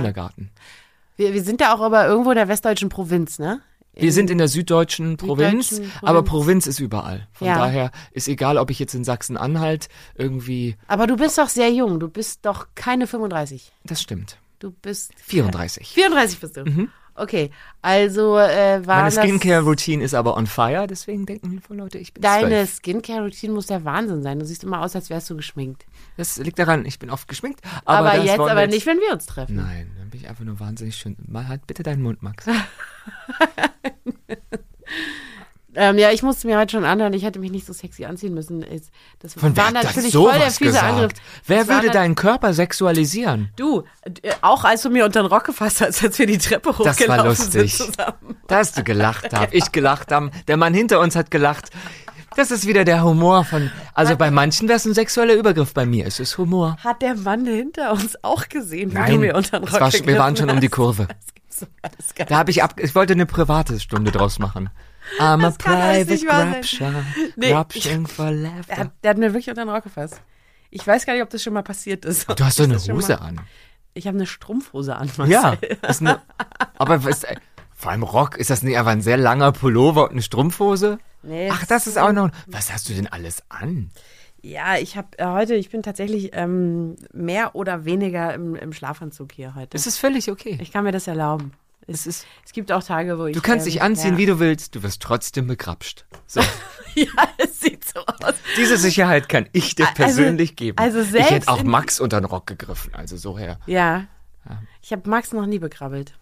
Kindergarten. Wir, wir sind ja auch aber irgendwo in der westdeutschen Provinz, ne? Wir sind in der süddeutschen Provinz, Süddeutschen aber Provinz. Provinz ist überall. Von Ja. daher ist egal, ob ich jetzt in Sachsen-Anhalt irgendwie, Aber du bist doch sehr jung. Du bist doch keine 35. das stimmt. Du bist 34. 34 bist du. Okay, also äh, war Meine Skincare-Routine ist aber on fire, deswegen denken viele Leute, ich bin deine. Skincare-Routine muss der Wahnsinn sein. Du siehst immer aus, als wärst du geschminkt. Das liegt daran, ich bin oft geschminkt. Aber, Aber, jetzt aber nicht, wenn wir uns treffen. Nein, dann bin ich einfach nur wahnsinnig schön. Mal halt bitte deinen Mund, Max. Ähm, ja, ich musste mir heute schon anhören, ich hätte mich nicht so sexy anziehen müssen. Das Von war das natürlich voll der fiese gesagt? Angriff. Wer Das würde deinen Körper sexualisieren? Du, äh, auch als du mir unter den Rock gefasst hast, als wir die Treppe Das war hochgelaufen lustig. sind zusammen. Dass du gelacht hast, ich gelacht habe, der Mann hinter uns hat gelacht. Das ist wieder der Humor von, also bei manchen wäre es ein sexueller Übergriff, bei mir ist es Humor. Hat der Mann hinter uns auch gesehen, wie du Nein, mir unter den Rock war, wir waren schon um die hast? Kurve. Das gibt's gar Da habe ich ab, ich wollte eine private Stunde draus machen. I'm a Das alles private grabscher, Nee, grabshing for Der laughter. hat, der hat mir wirklich unter den Rock gefasst. Ich weiß gar nicht, ob das schon mal passiert ist. Du hast doch Ist eine Hose an. Ich habe eine Strumpfhose an. Marcel. Ja, ist eine, aber was, äh, vor allem Rock, ist das nicht einfach ein sehr langer Pullover und eine Strumpfhose? Nee, Ach, das ist auch noch, was hast du denn alles an? Ja, ich habe äh, heute, ich bin tatsächlich ähm, mehr oder weniger im, im Schlafanzug hier heute. Das ist völlig okay. ich kann mir das erlauben. Es, ist- es gibt auch Tage, wo ich. Du kannst ähm, dich anziehen, ja. wie du willst, du wirst trotzdem begrapscht. So, Ja, es sieht so aus. diese Sicherheit kann ich dir Also- persönlich geben. also ich selbst hätte auch Max unter den Rock gegriffen, also so her. Ja. Ich habe Max noch nie bekrabbelt.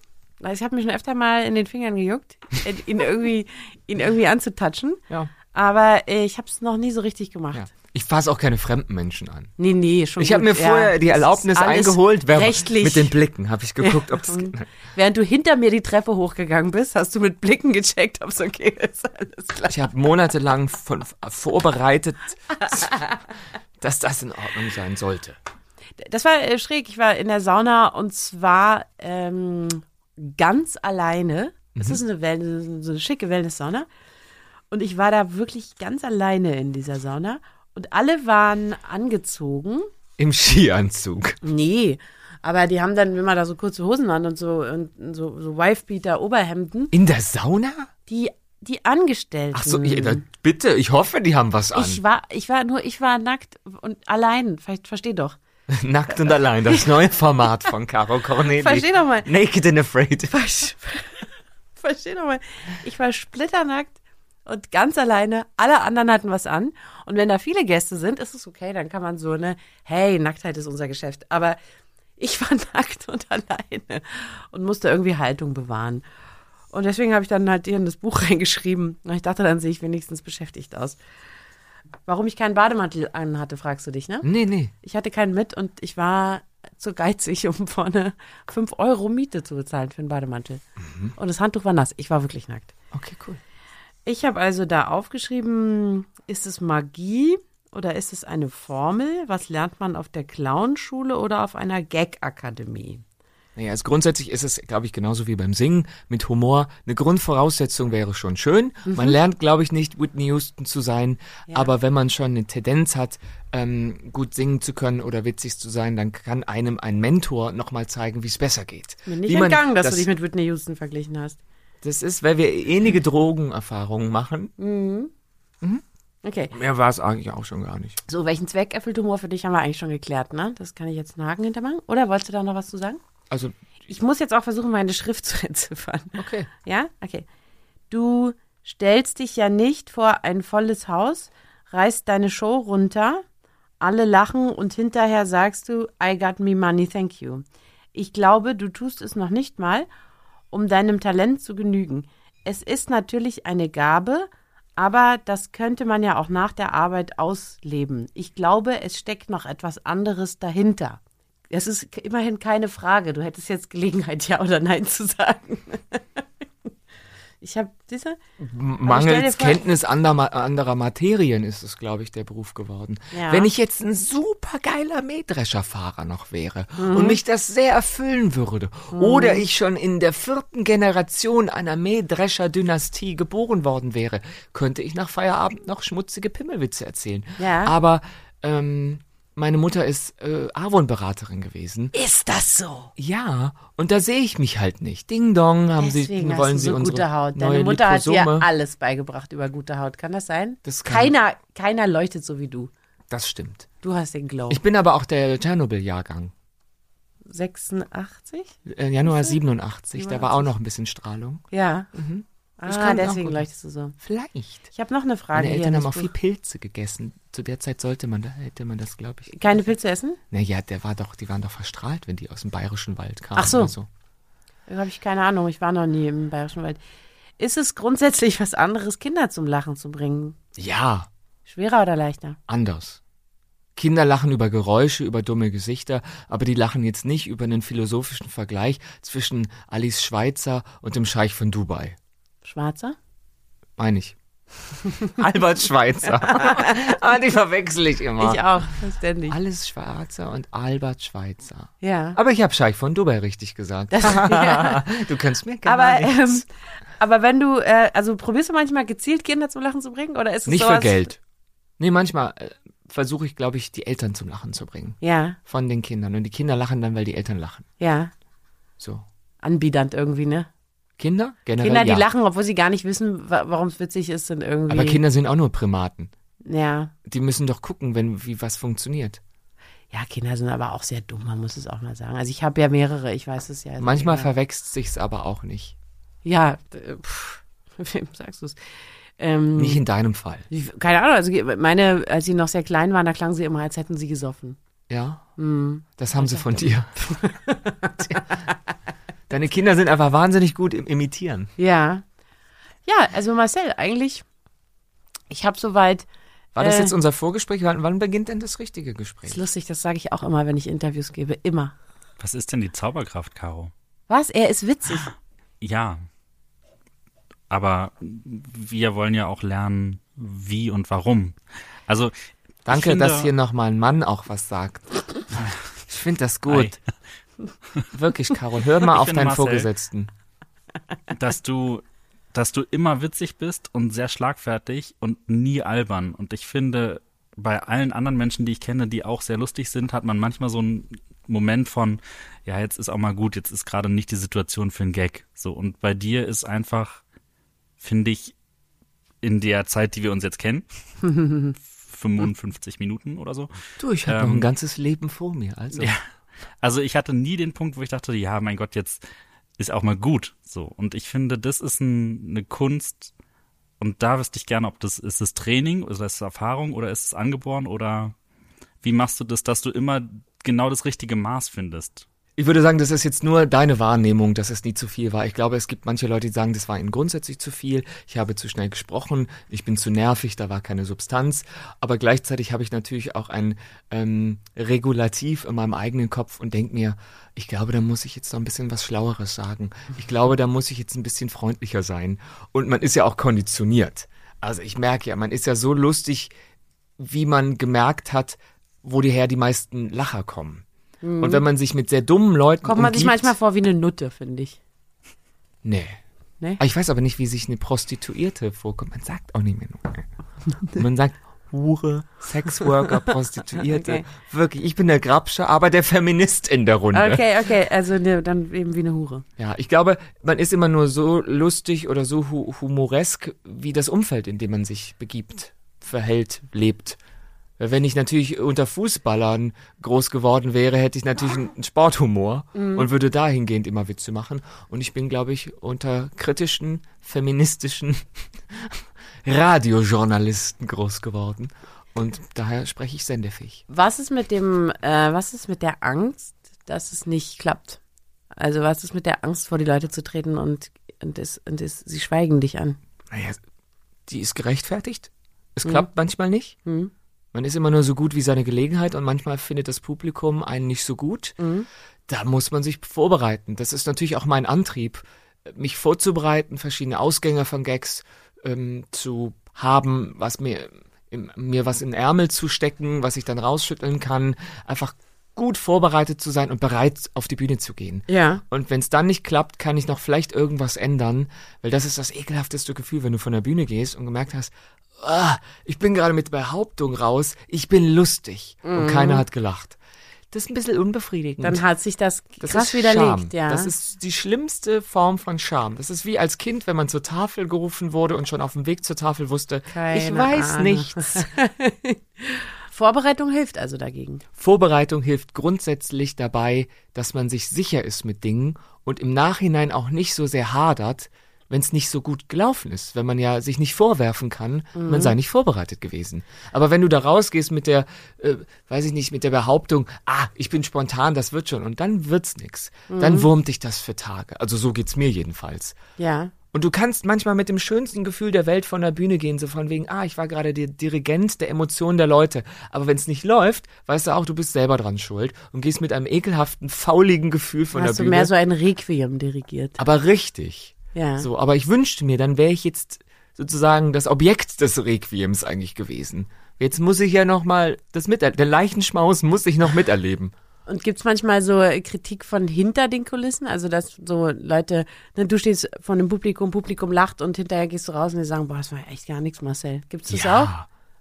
Also Ich habe mich schon öfter mal in den Fingern gejuckt, ihn irgendwie, ihn irgendwie anzutatschen. Ja. Aber ich habe es noch nie so richtig gemacht. Ja. Ich fasse auch keine fremden Menschen an. Nee, nee, schon Ich habe mir vorher ja. die Das Erlaubnis eingeholt, rechtlich. mit den Blicken habe ich geguckt, ob es Während du hinter mir die Treppe hochgegangen bist, hast du mit Blicken gecheckt, ob es okay ist. Alles klar. Ich habe monatelang von, vorbereitet, dass das in Ordnung sein sollte. Das war äh, schräg. Ich war in der Sauna und zwar ähm, ganz alleine. Es Mhm. ist eine, Wellness, so eine schicke Wellness-Sauna. Und ich war da wirklich ganz alleine in dieser Sauna. Und alle waren angezogen. Im Skianzug. Nee. Aber die haben dann, wenn man da so kurze Hosen an und so, und so, so Wifebeater, Oberhemden, In der Sauna? die, die Angestellten. Ach so, da, bitte, ich hoffe, die haben was an. ich war, ich war nur, ich war nackt und allein. Vielleicht versteh doch. Nackt und allein, das neue Format von Caro Corneli. Versteh doch mal. Naked and Afraid. Versch- Versteh doch mal. Ich war splitternackt und ganz alleine. Alle anderen hatten was an. Und wenn da viele Gäste sind, ist es okay. Dann kann man so, ne, hey, Nacktheit ist unser Geschäft. Aber ich war nackt und alleine und musste irgendwie Haltung bewahren. Und deswegen habe ich dann halt hier in das Buch reingeschrieben. Und ich dachte, dann sehe ich wenigstens beschäftigt aus. Warum ich keinen Bademantel an hatte, fragst du dich, ne? Nee, nee. Ich hatte keinen mit und ich war zu geizig, um vorne 5 Euro Miete zu bezahlen für einen Bademantel. Und das Handtuch war nass. Ich war wirklich nackt. Okay, cool. Ich habe also da aufgeschrieben, ist es Magie oder ist es eine Formel? Was lernt man auf der Clownschule oder auf einer Gag-Akademie? Naja, also grundsätzlich ist es, glaube ich, genauso wie beim Singen mit Humor. Eine Grundvoraussetzung wäre schon schön. Man lernt, glaube ich, nicht Whitney Houston zu sein, Ja. aber wenn man schon eine Tendenz hat, ähm, gut singen zu können oder witzig zu sein, dann kann einem ein Mentor nochmal zeigen, wie es besser geht. Mir nicht wie man entgangen, dass das, du dich mit Whitney Houston verglichen hast. Das ist, weil wir ähnliche Drogenerfahrungen machen. Okay. Mehr war es eigentlich auch schon gar nicht. So, welchen Zweck erfüllt Humor für dich, haben wir eigentlich schon geklärt, ne? Das kann ich jetzt einen Haken hintermachen. Oder wolltest du da noch was zu sagen? Also, Ich muss jetzt auch versuchen, meine Schrift zu entziffern. okay. Ja? Okay. Du stellst dich ja nicht vor ein volles Haus, reißt deine Show runter, alle lachen und hinterher sagst du, I got me money, thank you. Ich glaube, du tust es noch nicht mal, um deinem Talent zu genügen. Es ist natürlich eine Gabe, aber das könnte man ja auch nach der Arbeit ausleben. Ich glaube, es steckt noch etwas anderes dahinter. Es ist immerhin keine Frage. Du hättest jetzt Gelegenheit, ja oder nein zu sagen. Ich habe diese. Mangels vor- Kenntnis anderer, anderer Materien ist es, glaube ich, der Beruf geworden. Ja. Wenn ich jetzt ein super geiler Mähdrescherfahrer noch wäre Mhm. und mich das sehr erfüllen würde oder ich schon in der vierten Generation einer Mähdrescher-Dynastie geboren worden wäre, könnte ich nach Feierabend noch schmutzige Pimmelwitze erzählen. Ja. Aber ähm, meine Mutter ist äh, Avon-Beraterin gewesen. Ist das so? Ja, und da sehe ich mich halt nicht. Ding dong, haben Deswegen sie, hast wollen du sie so unsere gute Haut. Deine Mutter hat dir Liposome. alles beigebracht über gute Haut. Kann das sein? Das kann- keiner, keiner leuchtet so wie du. Das stimmt. Du hast den Glow. Ich bin aber auch der Tschernobyl-Jahrgang. 86? Äh, Januar 87, da war 87. auch noch ein bisschen Strahlung. Ja. Das Ah, deswegen leuchtest du so. Vielleicht. Ich habe noch eine Frage Meine. Eltern haben auch viel Buch. Pilze gegessen. Zu der Zeit sollte man, da hätte man das, glaube ich. Keine Pilze essen? Naja, der war doch, die waren doch verstrahlt, wenn die aus dem bayerischen Wald kamen. Ach so. So. Da habe ich keine Ahnung. Ich war noch nie im Bayerischen Wald. Ist es grundsätzlich was anderes, Kinder zum Lachen zu bringen? Ja, Schwerer oder leichter? anders. Kinder lachen über Geräusche, über dumme Gesichter, aber die lachen jetzt nicht über einen philosophischen Vergleich zwischen Alice Schweitzer und dem Scheich von Dubai. Schwarzer? Meine ich. Albert Schweitzer. ah, die verwechsel ich immer. Ich auch, ständig. Alles Schwarzer und Albert Schweitzer. Ja. Aber ich habe Scheich von Dubai richtig gesagt. Das, ja. du kannst mir gar Aber, ähm, aber wenn du, äh, also probierst du manchmal gezielt Kinder zum Lachen zu bringen? Oder ist es Nicht für Geld. Nee, manchmal äh, versuche ich, glaube ich, die Eltern zum Lachen zu bringen. Ja, Von den Kindern. Und die Kinder lachen dann, weil die Eltern lachen. ja. So. Anbiedernd irgendwie, ne? Kinder? Generell Kinder, die ja. lachen, obwohl sie gar nicht wissen, wa warum es witzig ist, sind irgendwie. Aber Kinder sind auch nur Primaten. Ja. Die müssen doch gucken, wenn wie was funktioniert. Ja, Kinder sind aber auch sehr dumm, man muss es auch mal sagen. Also ich habe ja mehrere, ich weiß es ja. Also Manchmal verwechselt sich's aber auch nicht. Ja, äh, pff, wem sagst du es? Ähm, Nicht in deinem Fall. ich- keine Ahnung, also meine, als sie noch sehr klein waren, da klangen sie immer, als hätten sie gesoffen. Ja? Hm. Das haben sie von dir. Deine Kinder sind einfach wahnsinnig gut im Imitieren. Ja. Ja, also Marcel, eigentlich, Ich habe soweit, War das Äh. jetzt unser Vorgespräch? Wann, wann beginnt denn das richtige Gespräch? ist lustig, das sage ich auch immer, wenn ich Interviews gebe, immer. Was ist denn die Zauberkraft, Caro? Was? Er ist witzig. Ja. Aber wir wollen ja auch lernen, wie und warum. Also, Danke, finde- dass hier nochmal ein Mann auch was sagt. Ich finde das gut. Wirklich, Caro, hör mal Ich auf deinen Marcel- Vorgesetzten. dass du, dass du immer witzig bist und sehr schlagfertig und nie albern. Und ich finde, bei allen anderen Menschen, die ich kenne, die auch sehr lustig sind, hat man manchmal so einen Moment von, ja, jetzt ist auch mal gut, jetzt ist gerade nicht die Situation für einen Gag. So, und bei dir ist einfach, finde ich, in der Zeit, die wir uns jetzt kennen, 55 Minuten oder so, Du, ich habe noch Ähm, ein ganzes Leben vor mir. Also, Ja. Also ich hatte nie den Punkt, wo ich dachte, ja, mein Gott, jetzt ist auch mal gut. So. Und ich finde, das ist ein, eine Kunst. Und da wüsste ich gerne, ob das ist es Training, ist es Erfahrung oder ist es angeboren oder wie machst du das, dass du immer genau das richtige Maß findest? Ich würde sagen, das ist jetzt nur deine Wahrnehmung, dass es nie zu viel war. Ich glaube, es gibt manche Leute, die sagen, das war ihnen grundsätzlich zu viel. Ich habe zu schnell gesprochen, ich bin zu nervig, da war keine Substanz. Aber gleichzeitig habe ich natürlich auch ein ähm, Regulativ in meinem eigenen Kopf und denke mir, ich glaube, da muss ich jetzt noch ein bisschen was Schlaueres sagen. Ich glaube, da muss ich jetzt ein bisschen freundlicher sein. Und man ist ja auch konditioniert. Also ich merke ja, man ist ja so lustig, wie man gemerkt hat, woher die meisten Lacher kommen. Und wenn man sich mit sehr dummen Leuten Kommt man sich umgibt- manchmal vor wie eine Nutte, finde ich. Nee. Nee? Ich weiß aber nicht, wie sich eine Prostituierte vorkommt. Man sagt auch nicht mehr nur. Man sagt Hure, Sexworker, Prostituierte. Okay. Wirklich, ich bin der Grabscher, aber der Feminist in der Runde. Okay, okay, also ne, dann eben wie eine Hure. Ja, ich glaube, man ist immer nur so lustig oder so hu humoresk, wie das Umfeld, in dem man sich begibt, verhält, lebt. Wenn ich natürlich unter Fußballern groß geworden wäre, hätte ich natürlich einen Sporthumor und würde dahingehend immer Witze machen. Und ich bin, glaube ich, unter kritischen, feministischen Radiojournalisten groß geworden. Und daher spreche ich sendefähig. Was ist mit dem, äh, was ist mit der Angst, dass es nicht klappt? Also was ist mit der Angst, vor die Leute zu treten und, und, es, und es, sie schweigen dich an? Naja, die ist gerechtfertigt. Es klappt manchmal nicht. Mhm. Man ist immer nur so gut wie seine Gelegenheit und manchmal findet das Publikum einen nicht so gut. Da muss man sich vorbereiten. Das ist natürlich auch mein Antrieb, mich vorzubereiten, verschiedene Ausgänge von Gags ähm, zu haben, was mir, im, mir was in den Ärmel zu stecken, was ich dann rausschütteln kann. Einfach gut vorbereitet zu sein und bereit auf die Bühne zu gehen. Ja. Und wenn es dann nicht klappt, kann ich noch vielleicht irgendwas ändern, weil das ist das ekelhafteste Gefühl, wenn du von der Bühne gehst und gemerkt hast, ah, ich bin gerade mit Behauptung raus, ich bin lustig und keiner hat gelacht. Das ist ein bisschen unbefriedigend. Dann hat sich das, das krass widerlegt, Scham. ja. Das ist die schlimmste Form von Scham. Das ist wie als Kind, wenn man zur Tafel gerufen wurde und schon auf dem Weg zur Tafel wusste, Keine ich weiß Ahnung. nichts. Vorbereitung hilft also dagegen. Vorbereitung hilft grundsätzlich dabei, dass man sich sicher ist mit Dingen und im Nachhinein auch nicht so sehr hadert, wenn es nicht so gut gelaufen ist, wenn man ja sich nicht vorwerfen kann, man sei nicht vorbereitet gewesen. Aber wenn du da rausgehst mit der, äh, weiß ich nicht, mit der Behauptung, ah, ich bin spontan, das wird schon, und dann wird's nix, dann wurmt dich das für Tage. Also so geht's mir jedenfalls. Ja. Und du kannst manchmal mit dem schönsten Gefühl der Welt von der Bühne gehen, so von wegen, ah, ich war gerade der Dirigent der Emotionen der Leute. Aber wenn es nicht läuft, weißt du auch, du bist selber dran schuld und gehst mit einem ekelhaften, fauligen Gefühl von Hast der du Bühne. mehr so ein Requiem dirigiert. aber richtig. Ja. So, aber ich wünschte mir, dann wäre ich jetzt sozusagen das Objekt des Requiems eigentlich gewesen. Jetzt muss ich ja noch mal das mit, der Leichenschmaus muss ich noch miterleben. Und gibt's manchmal so Kritik von hinter den Kulissen? Also, dass so Leute, ne, du stehst vor einem Publikum, Publikum lacht und hinterher gehst du raus und die sagen, boah, das war echt gar nichts, Marcel. Gibt's das auch?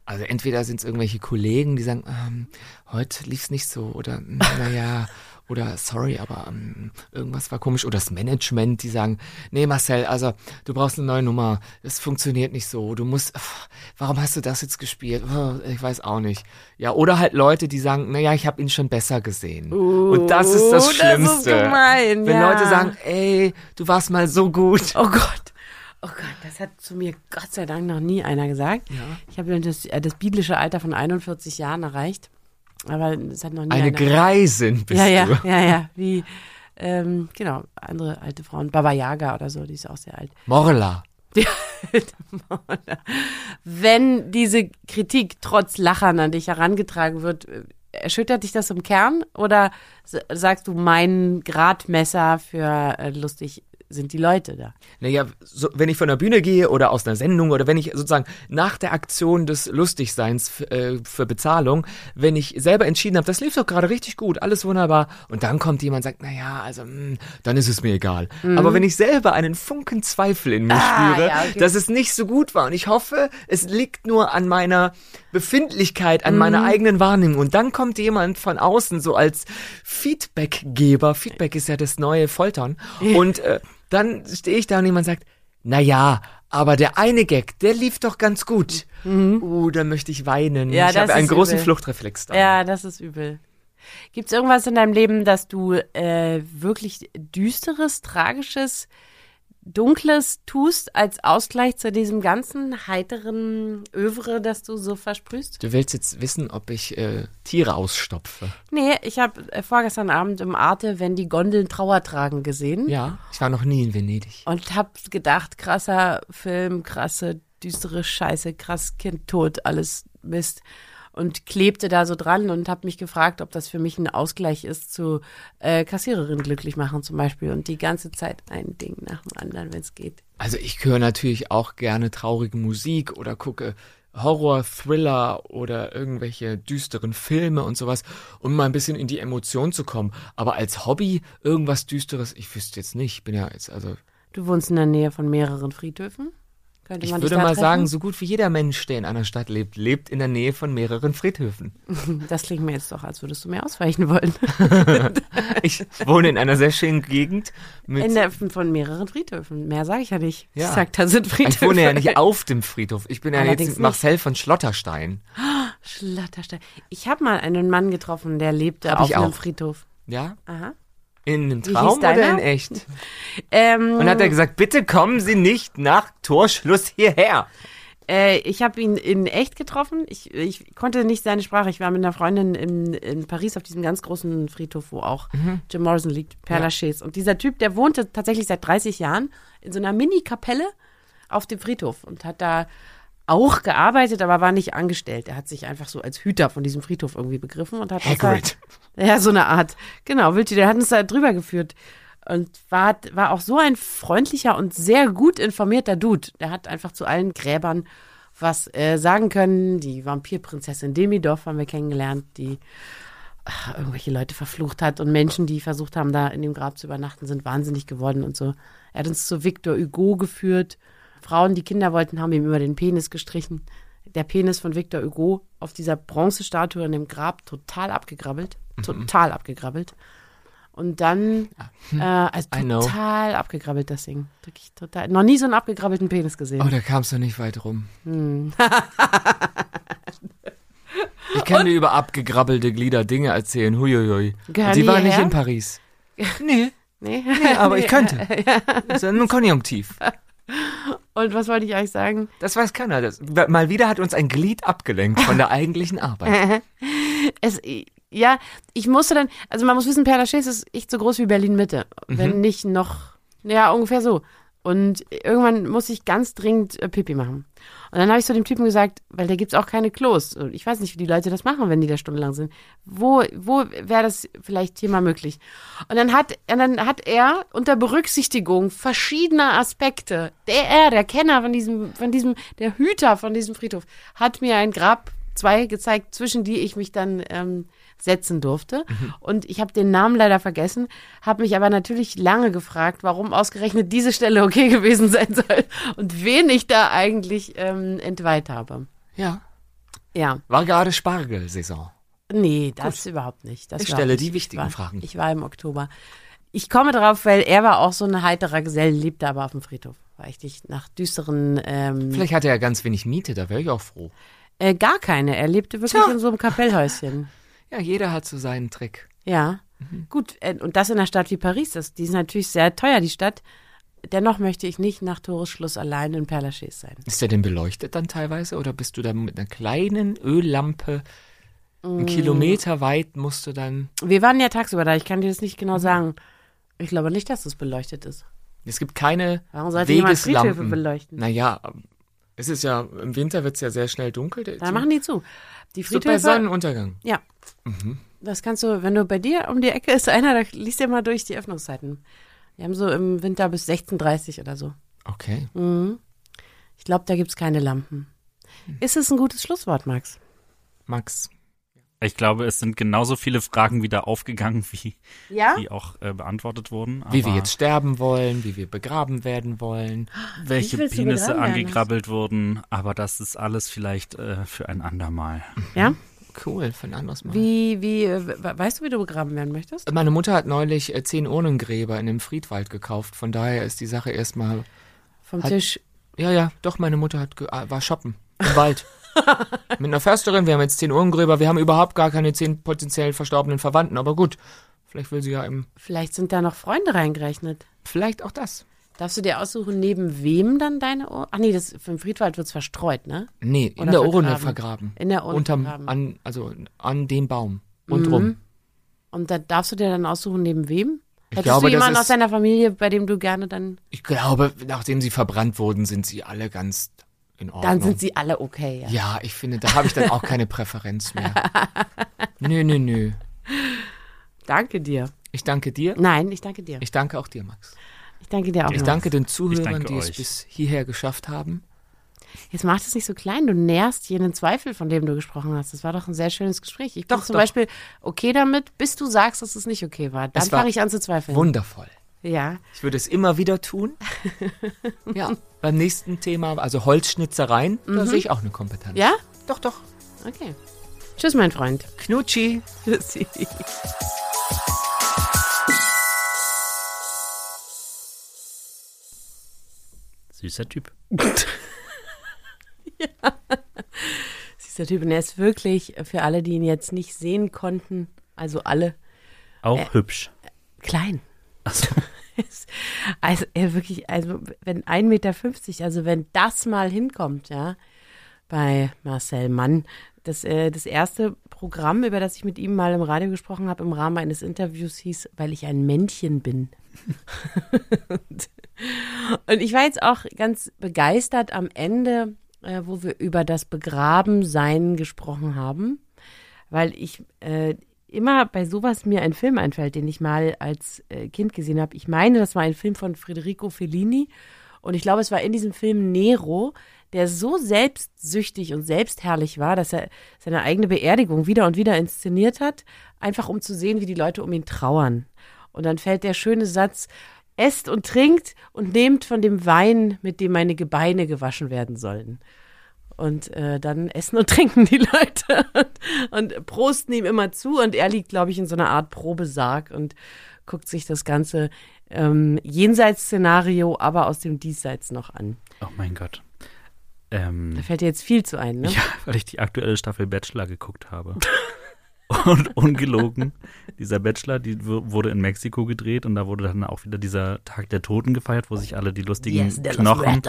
Also entweder sind es irgendwelche Kollegen, die sagen, ähm, heute lief's nicht so oder naja, oder sorry, aber ähm, irgendwas war komisch. Oder das Management, die sagen, nee Marcel, also du brauchst eine neue Nummer, es funktioniert nicht so, du musst, pff, warum hast du das jetzt gespielt? Ich weiß auch nicht. Ja, oder halt Leute, die sagen, naja, ich habe ihn schon besser gesehen. Und das ist das das ist Schlimmste. gemein, Wenn ja. Leute sagen, ey, du warst mal so gut. Oh Gott. Oh Gott, das hat zu mir Gott sei Dank noch nie einer gesagt. Ich habe ja das, äh, das biblische Alter von 41 Jahren erreicht. Aber das hat noch nie Eine einer Greisin bist Ja, ja, du. ja, ja. Wie, ähm, genau, andere alte Frauen. Baba Yaga oder so, die ist auch sehr alt. Morla. Wenn diese Kritik trotz Lachern an dich herangetragen wird, äh, erschüttert dich das im Kern? Oder sagst du, mein Gradmesser für äh, lustig sind die Leute da? Naja, so, wenn ich von der Bühne gehe oder aus einer Sendung oder wenn ich sozusagen nach der Aktion des Lustigseins äh, für Bezahlung, wenn ich selber entschieden habe, das lief doch gerade richtig gut, alles wunderbar, und dann kommt jemand und sagt, naja, also, mh, dann ist es mir egal. Aber wenn ich selber einen Funken Zweifel in mir Mhm. Ah, spüre, ja, okay. dass es nicht so gut war und ich hoffe, es liegt nur an meiner Befindlichkeit, an meiner Mhm. eigenen Wahrnehmung und dann kommt jemand von außen so als Feedbackgeber, Feedback ist ja das neue Foltern, und äh, dann stehe ich da und jemand sagt, na ja, aber der eine Gag, der lief doch ganz gut. Uh, da möchte ich weinen. Mhm. Ja, ich das habe einen großen übel. Fluchtreflex da. Ja, das ist übel. Gibt es irgendwas in deinem Leben, dass du äh, wirklich düsteres, tragisches, dunkles tust als Ausgleich zu diesem ganzen heiteren Övre, das du so versprühst? Du willst jetzt wissen, ob ich äh, Tiere ausstopfe. Nee, ich habe äh, vorgestern Abend im Arte, wenn die Gondeln Trauer tragen, gesehen. Ja, ich war noch nie in Venedig. Und hab gedacht, krasser Film, krasse, düstere Scheiße, krass Kind tot, alles Mist. Und klebte da so dran und hab mich gefragt, ob das für mich ein Ausgleich ist zu äh, Kassiererin glücklich machen zum Beispiel. Und die ganze Zeit ein Ding nach dem anderen, wenn es geht. Also ich höre natürlich auch gerne traurige Musik oder gucke Horror, Thriller oder irgendwelche düsteren Filme und sowas, um mal ein bisschen in die Emotion zu kommen. Aber als Hobby irgendwas Düsteres, ich wüsste jetzt nicht. Ich bin ja jetzt, also Du wohnst in der Nähe von mehreren Friedhöfen? Könnte ich man würde mal treffen? sagen, so gut wie jeder Mensch, der in einer Stadt lebt, lebt in der Nähe von mehreren Friedhöfen. Das klingt mir jetzt doch, als würdest du mir ausweichen wollen. Ich wohne in einer sehr schönen Gegend mit In der, von mehreren Friedhöfen. Mehr sage ich ja nicht. Ja. Ich sag, da sind Friedhöfe. ich wohne ja nicht auf dem Friedhof. Ich bin ja Allerdings jetzt nicht. Marcel von Schlotterstein. Schlatterstein. Ich habe mal einen Mann getroffen, der lebte Hab auf einem auch. Friedhof. Ja? Aha. In einem Traum oder in echt? Ähm, Und hat er gesagt, bitte kommen Sie nicht nach Torschluss hierher. äh, ich habe ihn in echt getroffen. Ich, ich konnte nicht seine Sprache. Ich war mit einer Freundin in, in Paris auf diesem ganz großen Friedhof, wo auch Jim Morrison liegt, Père Lachaise. Und dieser Typ, der wohnte tatsächlich seit 30 Jahren in so einer Mini-Kapelle auf dem Friedhof und hat da auch gearbeitet, aber war nicht angestellt. Er hat sich einfach so als Hüter von diesem Friedhof irgendwie begriffen und hat da- Hagrid. Ja, so eine Art. Genau, Wilti, der hat uns da drüber geführt. Und war, war auch so ein freundlicher und sehr gut informierter Dude. Der hat einfach zu allen Gräbern was äh, sagen können. Die Vampirprinzessin Demidorf haben wir kennengelernt, die ach, irgendwelche Leute verflucht hat. Und Menschen, die versucht haben, da in dem Grab zu übernachten, sind wahnsinnig geworden und so. Er hat uns zu Victor Hugo geführt. Frauen, die Kinder wollten, haben ihm über den Penis gestrichen. Der Penis von Victor Hugo auf dieser Bronzestatue in dem Grab total abgegrabbelt. Total abgegrabbelt. Und dann, äh, also I know. total abgegrabbelt, das Ding. Wirklich total. Noch nie so einen abgegrabbelten Penis gesehen. Oh, da kamst du nicht weit rum. Hm. ich kann dir über abgegrabbelte Glieder Dinge erzählen. Huiuiui. Gehören Sie die waren nicht in Paris. Nee, Nee. nee, aber ich könnte. Das ist ja ein Konjunktiv. Und was wollte ich eigentlich sagen? Das weiß keiner. Das, mal wieder hat uns ein Glied abgelenkt von der eigentlichen Arbeit. Es, ja, ich musste dann, also man muss wissen, Père Lachaise ist echt so groß wie Berlin Mitte. Wenn nicht noch, ja, ungefähr so. Und irgendwann muss ich ganz dringend äh, Pipi machen. Und dann habe ich so dem Typen gesagt, weil da gibt's auch keine Klos. Und ich weiß nicht, wie die Leute das machen, wenn die da stundenlang sind. Wo, wo wäre das vielleicht hier mal möglich? Und dann hat, und dann hat er unter Berücksichtigung verschiedener Aspekte, der er, der Kenner von diesem, von diesem, der Hüter von diesem Friedhof, hat mir ein Grab zwei gezeigt, zwischen die ich mich dann ähm, setzen durfte. Und ich habe den Namen leider vergessen, habe mich aber natürlich lange gefragt, warum ausgerechnet diese Stelle okay gewesen sein soll und wen ich da eigentlich ähm, entweiht habe. Ja. Ja, War gerade Spargelsaison. nee, das überhaupt nicht. Das Ich stelle nicht. die Ich wichtigen war, Fragen. Ich war im Oktober. Ich komme drauf, weil er war auch so ein heiterer Gesell, lebte aber auf dem Friedhof. War ich nicht nach düsteren, ähm, Vielleicht hat er ja ganz wenig Miete, da wäre ich auch froh. äh, gar keine. Er lebte wirklich in so einem Kapellhäuschen. Ja, jeder hat so seinen Trick. Ja, Mhm. gut. äh, Und das in einer Stadt wie Paris, das, die ist natürlich sehr teuer, die Stadt. Dennoch möchte ich nicht nach Toresschluss allein in Père Lachaise sein. Ist der denn beleuchtet dann teilweise oder bist du da mit einer kleinen Öllampe Mm. einen Kilometer weit musst du dann Wir waren ja tagsüber da, ich kann dir das nicht Mhm. genau sagen. Ich glaube nicht, dass es beleuchtet ist. Es gibt keine Warum sollte jemand Friedhöfe Wegeslampen. beleuchten? Naja, es ist ja, im Winter wird es ja sehr schnell dunkel. Da machen die zu. Die so bei Friedhöfe, Sonnenuntergang. ja. Das kannst du, wenn du bei dir um die Ecke ist einer, da liest dir mal durch die Öffnungszeiten. Die haben so im Winter bis 16.30 oder so. Okay. Mhm. Ich glaube, da gibt's keine Lampen. Ist es ein gutes Schlusswort, Max? Max. Ich glaube, es sind genauso viele Fragen wieder aufgegangen, wie, Ja? die auch äh, beantwortet wurden. Wie wir jetzt sterben wollen, wie wir begraben werden wollen. welche Penisse angegrabbelt wurden, aber das ist alles vielleicht äh, für ein andermal. Ja? Cool, für ein anderes Mal. Wie, wie, äh, we- weißt du, wie du begraben werden möchtest? Meine Mutter hat neulich äh, zehn Urnengräber in einem Friedwald gekauft. Von daher ist die Sache erstmal. Vom Hat- Tisch. Ja, ja, doch, meine Mutter hat ge- äh, war shoppen im Wald. Mit einer Försterin, wir haben jetzt zehn Urnengräber, wir haben überhaupt gar keine zehn potenziell verstorbenen Verwandten, aber gut. Vielleicht will sie ja im. Vielleicht sind da noch Freunde reingerechnet. Vielleicht auch das. Darfst du dir aussuchen, neben wem dann deine Ohr? Ach nee, das, für den Friedwald wird's verstreut, ne? Nee, in Oder der Urne vergraben. vergraben. In der Urne Unterm, vergraben. an, also an dem Baum. Rundrum. Mhm. Und da darfst du dir dann aussuchen, neben wem? Ich Hättest glaube, du jemanden aus deiner Familie, bei dem du gerne dann. Ich glaube, nachdem sie verbrannt wurden, sind sie alle ganz in Ordnung. Dann sind sie alle okay, ja. Ja, ich finde, da habe ich dann auch keine Präferenz mehr. Nö, nö, nö. Danke dir. Ich danke dir. Nein, ich danke dir. Ich danke auch dir, Max. Ich danke dir auch. Ich Max. danke den Zuhörern, danke die es bis hierher geschafft haben. Jetzt mach es nicht so klein. Du nährst jenen Zweifel, von dem du gesprochen hast. Das war doch ein sehr schönes Gespräch. Ich bin Doch, zum doch. Beispiel okay damit, bis du sagst, dass es nicht okay war. Dann fange ich an zu zweifeln. Wundervoll. Ja. Ich würde es immer wieder tun. ja. Beim nächsten Thema, also Holzschnitzereien, da sehe ich auch eine Kompetenz. Mhm. Ja? Doch, doch. Okay. Tschüss, mein Freund. Knutschi. Tschüssi. Süßer Typ. Dieser Typ, und er ist wirklich, für alle, die ihn jetzt nicht sehen konnten, also alle, Auch Äh, hübsch. klein. Also, Also wirklich, also wenn 1,50 Meter, also wenn das mal hinkommt, ja, bei Marcel Mann, das, äh, das erste Programm, über das ich mit ihm mal im Radio gesprochen habe, im Rahmen eines Interviews hieß, weil ich ein Männchen bin. und, und ich war jetzt auch ganz begeistert am Ende, äh, wo wir über das Begrabensein gesprochen haben, weil ich äh, immer bei sowas mir ein Film einfällt, den ich mal als äh, Kind gesehen habe. Ich meine, das war ein Film von Federico Fellini und ich glaube, es war in diesem Film Nero, der so selbstsüchtig und selbstherrlich war, dass er seine eigene Beerdigung wieder und wieder inszeniert hat, einfach um zu sehen, wie die Leute um ihn trauern. Und dann fällt der schöne Satz, esst und trinkt und nehmt von dem Wein, mit dem meine Gebeine gewaschen werden sollen. Und äh, dann essen und trinken die Leute und, und prosten ihm immer zu. Und er liegt, glaube ich, in so einer Art Probesarg und guckt sich das ganze ähm, Jenseits-Szenario, aber aus dem Diesseits noch an. oh mein Gott. Ähm, Da fällt dir jetzt viel zu ein, ne? Ja, weil ich die aktuelle Staffel Bachelor geguckt habe. und ungelogen, dieser Bachelor, die wurde in Mexiko gedreht und da wurde dann auch wieder dieser Tag der Toten gefeiert, wo sich alle die lustigen Yes, Knochen.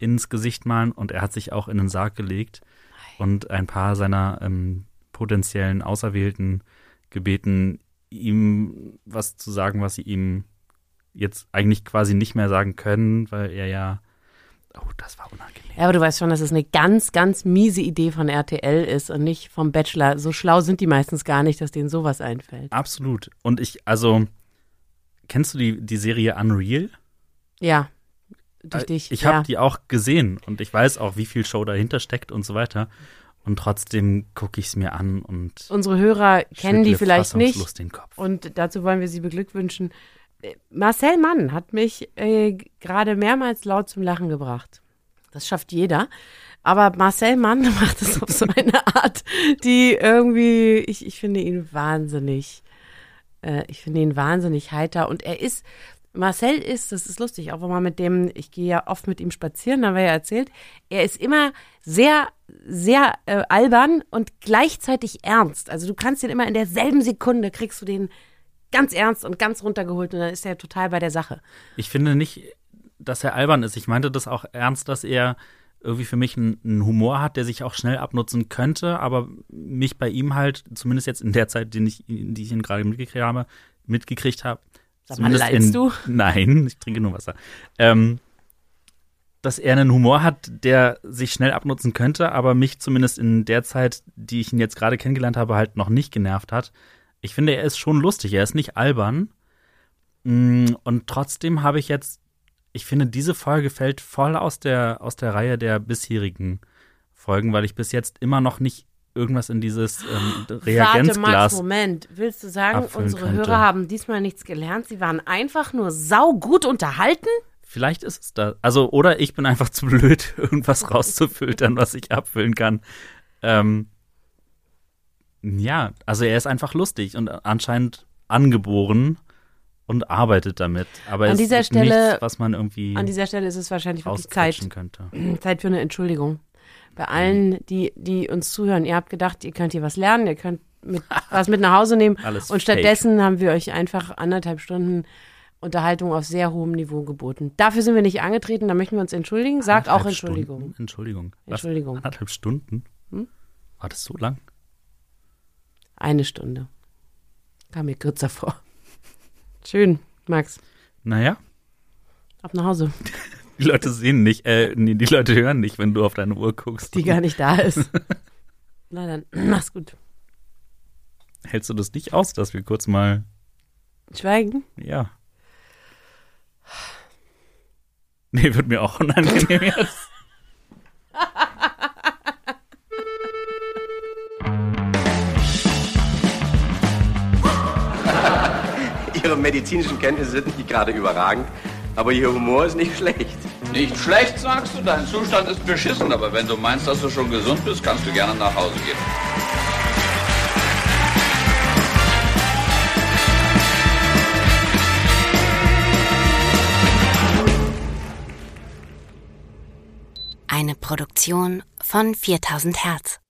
Ins Gesicht malen und er hat sich auch in den Sarg gelegt und ein paar seiner ähm, potenziellen Auserwählten gebeten, ihm was zu sagen, was sie ihm jetzt eigentlich quasi nicht mehr sagen können, weil er ja, oh, das war unangenehm. Ja, aber du weißt schon, dass es eine ganz, ganz miese Idee von RTL ist und nicht vom Bachelor. So schlau sind die meistens gar nicht, dass denen sowas einfällt. Absolut. Und ich, also, kennst du die, die Serie Unreal? Ja, durch Äh, dich. Ich ja. habe die auch gesehen und ich weiß auch, wie viel Show dahinter steckt und so weiter. Und trotzdem gucke ich es mir an und Unsere Hörer kennen die vielleicht nicht. den Kopf. Und dazu wollen wir Sie beglückwünschen. Äh, Marcel Mann hat mich äh, gerade mehrmals laut zum Lachen gebracht. Das schafft jeder. Aber Marcel Mann macht es auf so eine Art, die irgendwie, ich, ich finde ihn wahnsinnig, äh, ich finde ihn wahnsinnig heiter. Und er ist, Marcel ist, das ist lustig, auch wenn man mit dem, ich gehe ja oft mit ihm spazieren, haben wir ja erzählt, er ist immer sehr, sehr äh, albern und gleichzeitig ernst. Also du kannst ihn immer in derselben Sekunde, kriegst du den ganz ernst und ganz runtergeholt und dann ist er total bei der Sache. Ich finde nicht, dass er albern ist. Ich meinte das auch ernst, dass er irgendwie für mich einen, Humor hat, der sich auch schnell abnutzen könnte, aber mich bei ihm halt, zumindest jetzt in der Zeit, die ich, die ich ihn gerade mitgekriegt habe, mitgekriegt habe, Sag mal, leidst in, du? Nein, ich trinke nur Wasser. Ähm, dass er einen Humor hat, der sich schnell abnutzen könnte, aber mich zumindest in der Zeit, die ich ihn jetzt gerade kennengelernt habe, halt noch nicht genervt hat. Ich finde, er ist schon lustig, er ist nicht albern. Mm, Und trotzdem habe ich jetzt, ich finde, diese Folge fällt voll aus der, aus der Reihe der bisherigen Folgen, weil ich bis jetzt immer noch nicht irgendwas in dieses ähm, Warte, Max, Reagenzglas. Moment. Willst du sagen, unsere könnte. Hörer haben diesmal nichts gelernt? Sie waren einfach nur saugut unterhalten? Vielleicht ist es da. Also, oder ich bin einfach zu blöd, irgendwas rauszufiltern, was ich abfüllen kann. Ähm, ja, also er ist einfach lustig und anscheinend angeboren und arbeitet damit. Aber An es dieser ist Stelle- nichts, was man irgendwie An dieser Stelle ist es wahrscheinlich wirklich Zeit, könnte. Zeit für eine Entschuldigung. Bei allen, die, die uns zuhören, ihr habt gedacht, ihr könnt hier was lernen, ihr könnt mit, was mit nach Hause nehmen. Alles und stattdessen haben wir euch einfach anderthalb Stunden Unterhaltung auf sehr hohem Niveau geboten. Dafür sind wir nicht angetreten, da möchten wir uns entschuldigen. Sagt auch Entschuldigung. Stunden? Entschuldigung. Was? Entschuldigung. Anderthalb Stunden? Hm? War das so lang? Eine Stunde. Kam mir kürzer vor. Schön, Max. Naja, Ab nach Hause, die Leute sehen nicht, äh, nee, die Leute hören nicht, wenn du auf deine Uhr guckst. die gar nicht da ist. Na dann, mach's gut. Hältst du das nicht aus, dass wir kurz mal, Schweigen? ja. Nee, wird mir auch unangenehm jetzt. Ihre medizinischen Kenntnisse sind nicht gerade überragend, aber Ihr Humor ist nicht schlecht. Nicht schlecht, sagst du, dein Zustand ist beschissen, aber wenn du meinst, dass du schon gesund bist, kannst du gerne nach Hause gehen. Eine Produktion von 4000 Hertz.